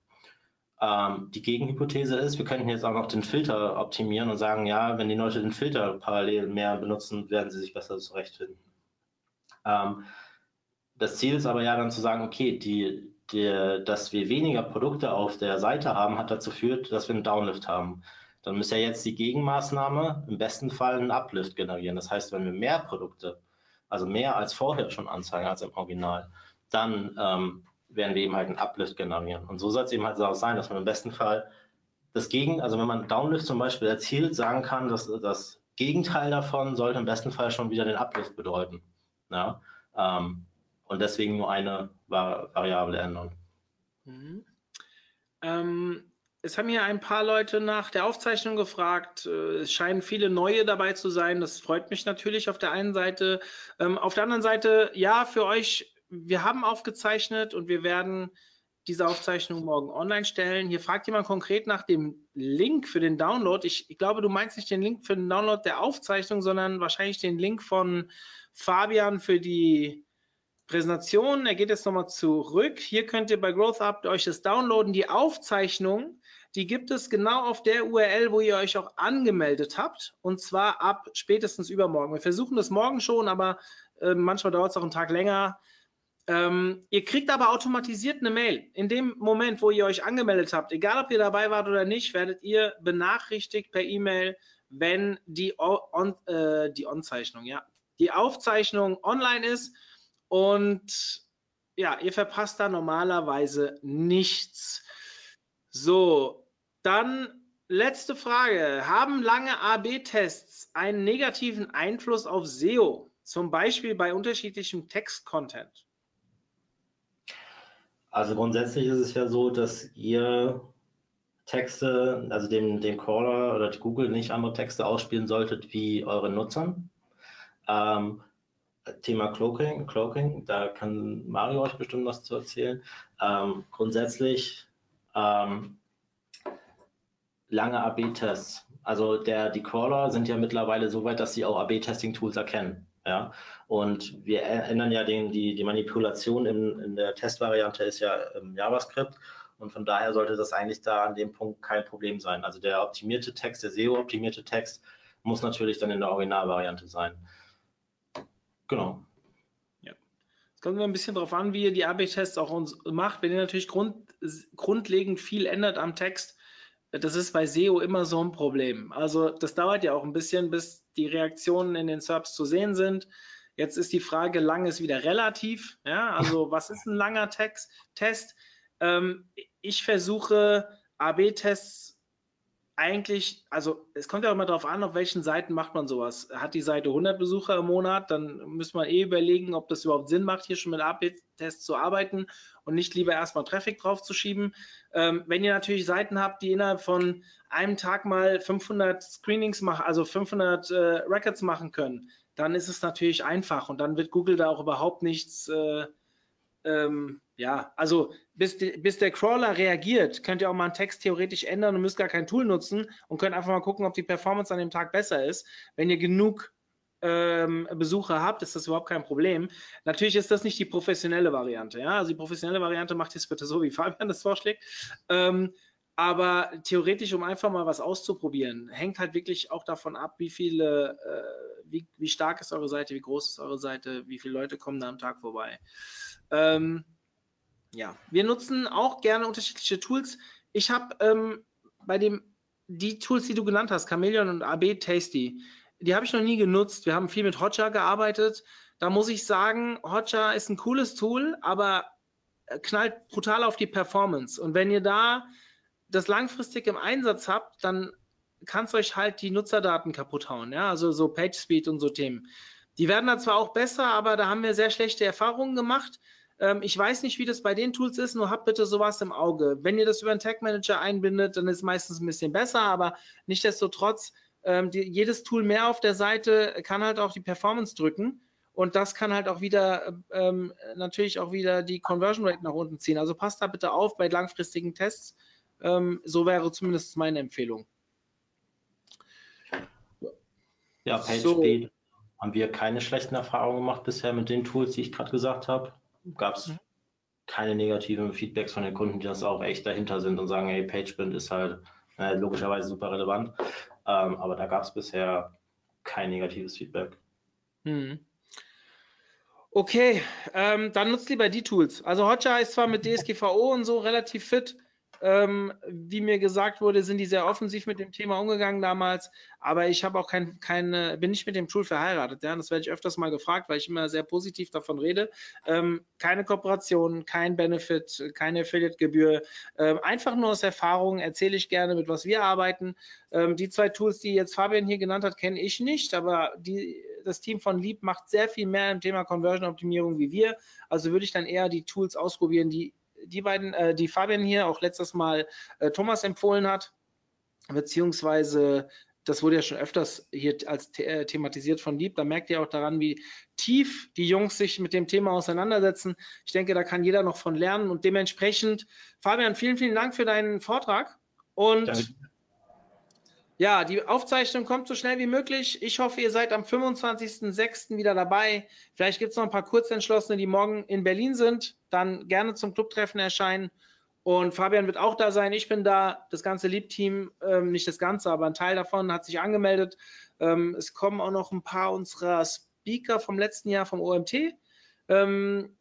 Ähm, die Gegenhypothese ist, wir könnten jetzt auch noch den Filter optimieren und sagen, ja, wenn die Leute den Filter parallel mehr benutzen, werden sie sich besser zurechtfinden. Ähm, das Ziel ist aber ja dann zu sagen, okay, die, die, dass wir weniger Produkte auf der Seite haben, hat dazu geführt, dass wir einen Downlift haben. Dann muss ja jetzt die Gegenmaßnahme im besten Fall einen Uplift generieren. Das heißt, wenn wir mehr Produkte, also mehr als vorher schon anzeigen als im Original, dann ähm, werden wir eben halt einen Uplift generieren. Und so soll es eben halt auch sein, dass man im besten Fall das Gegen, also wenn man Downlift zum Beispiel erzielt, sagen kann, dass das Gegenteil davon sollte im besten Fall schon wieder den Uplift bedeuten. Ja? Ähm, und deswegen nur eine Vari Variable ändern. Mhm. Ähm, es haben hier ein paar Leute nach der Aufzeichnung gefragt. Äh, es scheinen viele neue dabei zu sein. Das freut mich natürlich auf der einen Seite. Ähm, auf der anderen Seite, ja, für euch wir haben aufgezeichnet und wir werden diese Aufzeichnung morgen online stellen. Hier fragt jemand konkret nach dem Link für den Download. Ich, ich, glaube, du meinst nicht den Link für den Download der Aufzeichnung, sondern wahrscheinlich den Link von Fabian für die Präsentation. Er geht jetzt nochmal zurück. Hier könnt ihr bei Growth Up euch das downloaden. Die Aufzeichnung, die gibt es genau auf der URL, wo ihr euch auch angemeldet habt. Und zwar ab spätestens übermorgen. Wir versuchen das morgen schon, aber äh, manchmal dauert es auch einen Tag länger. Ähm, ihr kriegt aber automatisiert eine Mail. In dem Moment, wo ihr euch angemeldet habt, egal ob ihr dabei wart oder nicht, werdet ihr benachrichtigt per E-Mail, wenn die, On, äh, die On-Zeichnung, ja, die Aufzeichnung online ist und ja, ihr verpasst da normalerweise nichts. So, dann letzte Frage. Haben lange AB-Tests einen negativen Einfluss auf SEO? Zum Beispiel bei unterschiedlichem Text-Content? Also grundsätzlich ist es ja so, dass ihr Texte, also dem, dem Caller oder Google nicht andere Texte ausspielen solltet wie euren Nutzern. Ähm, Thema Cloaking, Cloaking, da kann Mario euch bestimmt was zu erzählen. Ähm, grundsätzlich ähm, lange AB-Tests. Also der, die Crawler sind ja mittlerweile so weit, dass sie auch AB-Testing-Tools erkennen. Ja? Und wir ändern ja den, die, die Manipulation in, in der Testvariante ist ja im JavaScript. Und von daher sollte das eigentlich da an dem Punkt kein Problem sein. Also der optimierte Text, der SEO-optimierte Text muss natürlich dann in der Originalvariante sein. Genau. Es kommt immer ein bisschen darauf an, wie ihr die AB-Tests auch uns macht. Wenn ihr natürlich grund, grundlegend viel ändert am Text, das ist bei SEO immer so ein Problem. Also das dauert ja auch ein bisschen, bis die Reaktionen in den Subs zu sehen sind. Jetzt ist die Frage, lang ist wieder relativ. Ja, also was ist ein langer Text, Test? Ähm, ich versuche AB-Tests eigentlich, also es kommt ja auch immer darauf an, auf welchen Seiten macht man sowas. Hat die Seite 100 Besucher im Monat, dann muss man eh überlegen, ob das überhaupt Sinn macht, hier schon mit AB-Tests zu arbeiten und nicht lieber erstmal Traffic draufzuschieben. Ähm, wenn ihr natürlich Seiten habt, die innerhalb von einem Tag mal 500 Screenings machen, also 500 äh, Records machen können, dann ist es natürlich einfach und dann wird Google da auch überhaupt nichts äh, ähm, ja, also bis, bis der Crawler reagiert, könnt ihr auch mal einen Text theoretisch ändern und müsst gar kein Tool nutzen und könnt einfach mal gucken, ob die Performance an dem Tag besser ist. Wenn ihr genug ähm, Besucher habt, ist das überhaupt kein Problem. Natürlich ist das nicht die professionelle Variante. Ja? Also die professionelle Variante macht jetzt bitte so, wie Fabian das vorschlägt. Ähm, aber theoretisch, um einfach mal was auszuprobieren, hängt halt wirklich auch davon ab, wie viele, äh, wie, wie stark ist eure Seite, wie groß ist eure Seite, wie viele Leute kommen da am Tag vorbei. Ähm, ja, wir nutzen auch gerne unterschiedliche Tools. Ich habe ähm, bei dem die Tools, die du genannt hast, Chameleon und AB Tasty, die habe ich noch nie genutzt. Wir haben viel mit Hotjar gearbeitet. Da muss ich sagen, Hotjar ist ein cooles Tool, aber knallt brutal auf die Performance. Und wenn ihr da das langfristig im Einsatz habt, dann kann es euch halt die Nutzerdaten kaputt hauen. Ja? Also so PageSpeed und so Themen. Die werden da zwar auch besser, aber da haben wir sehr schlechte Erfahrungen gemacht. Ähm, ich weiß nicht, wie das bei den Tools ist, nur habt bitte sowas im Auge. Wenn ihr das über einen Tag Manager einbindet, dann ist es meistens ein bisschen besser, aber nichtsdestotrotz, ähm, die, jedes Tool mehr auf der Seite kann halt auch die Performance drücken. Und das kann halt auch wieder ähm, natürlich auch wieder die Conversion Rate nach unten ziehen. Also passt da bitte auf bei langfristigen Tests. Ähm, so wäre zumindest meine Empfehlung. Ja, PageSpeed so. haben wir keine schlechten Erfahrungen gemacht bisher mit den Tools, die ich gerade gesagt habe gab es mhm. keine negativen Feedbacks von den Kunden, die das auch echt dahinter sind und sagen, hey, PageBind ist halt äh, logischerweise super relevant. Ähm, aber da gab es bisher kein negatives Feedback. Mhm. Okay, ähm, dann nutzt lieber die Tools. Also Hotjar ist zwar mit DSGVO und so relativ fit, ähm, wie mir gesagt wurde, sind die sehr offensiv mit dem Thema umgegangen damals, aber ich habe auch kein, keine, bin nicht mit dem Tool verheiratet. Ja? Das werde ich öfters mal gefragt, weil ich immer sehr positiv davon rede. Ähm, keine Kooperation, kein Benefit, keine Affiliate-Gebühr. Ähm, einfach nur aus Erfahrung erzähle ich gerne, mit was wir arbeiten. Ähm, die zwei Tools, die jetzt Fabian hier genannt hat, kenne ich nicht, aber die, das Team von Leap macht sehr viel mehr im Thema Conversion-Optimierung wie wir. Also würde ich dann eher die Tools ausprobieren, die die beiden, äh, die Fabian hier auch letztes Mal äh, Thomas empfohlen hat, beziehungsweise das wurde ja schon öfters hier als the äh, thematisiert von Lieb. Da merkt ihr auch daran, wie tief die Jungs sich mit dem Thema auseinandersetzen. Ich denke, da kann jeder noch von lernen und dementsprechend, Fabian, vielen, vielen Dank für deinen Vortrag und Danke. Ja, die Aufzeichnung kommt so schnell wie möglich. Ich hoffe, ihr seid am 25.06. wieder dabei. Vielleicht gibt es noch ein paar Kurzentschlossene, die morgen in Berlin sind. Dann gerne zum Clubtreffen erscheinen. Und Fabian wird auch da sein. Ich bin da. Das ganze Liebteam, ähm, nicht das ganze, aber ein Teil davon hat sich angemeldet. Ähm, es kommen auch noch ein paar unserer Speaker vom letzten Jahr vom OMT. Ähm,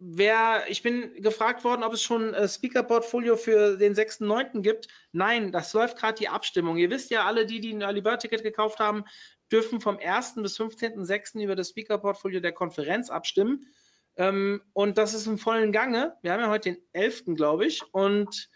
wer, ich bin gefragt worden, ob es schon ein Speaker-Portfolio für den 6.9. gibt. Nein, das läuft gerade die Abstimmung. Ihr wisst ja, alle, die, die ein Early Bird Ticket gekauft haben, dürfen vom 1. bis 15.6. über das Speaker-Portfolio der Konferenz abstimmen. Ähm, und das ist im vollen Gange. Wir haben ja heute den 11., glaube ich. Und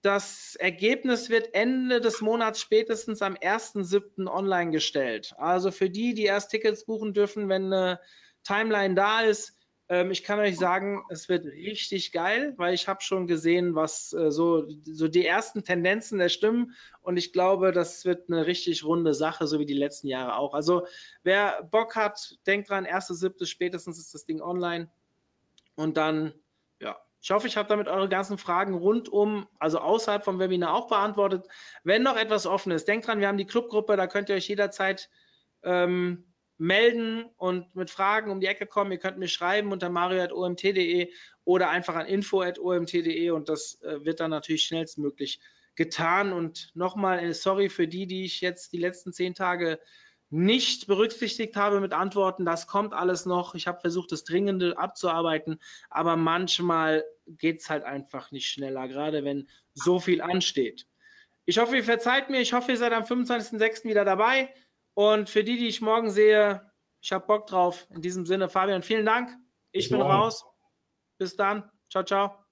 das Ergebnis wird Ende des Monats spätestens am 1.7. online gestellt. Also für die, die erst Tickets buchen dürfen, wenn eine Timeline da ist, Ähm, ich kann euch sagen, es wird richtig geil, weil ich habe schon gesehen, was äh, so, so die ersten Tendenzen der Stimmen und ich glaube, das wird eine richtig runde Sache, so wie die letzten Jahre auch. Also wer Bock hat, denkt dran, erste, siebte, spätestens ist das Ding online und dann, ja, ich hoffe, ich habe damit eure ganzen Fragen rundum, also außerhalb vom Webinar auch beantwortet. Wenn noch etwas offen ist, denkt dran, wir haben die Clubgruppe, da könnt ihr euch jederzeit ähm, melden und mit Fragen um die Ecke kommen. Ihr könnt mir schreiben unter mario.omt.de oder einfach an info.omt.de und das äh, wird dann natürlich schnellstmöglich getan. Und nochmal äh, sorry für die, die ich jetzt die letzten zehn Tage nicht berücksichtigt habe mit Antworten. Das kommt alles noch. Ich habe versucht, das Dringende abzuarbeiten, aber manchmal geht es halt einfach nicht schneller, gerade wenn so viel ansteht. Ich hoffe, ihr verzeiht mir. Ich hoffe, ihr seid am 25.06. wieder dabei. Und für die, die ich morgen sehe, ich habe Bock drauf. In diesem Sinne, Fabian, vielen Dank. Ich bin raus. Bis dann. Ciao, ciao.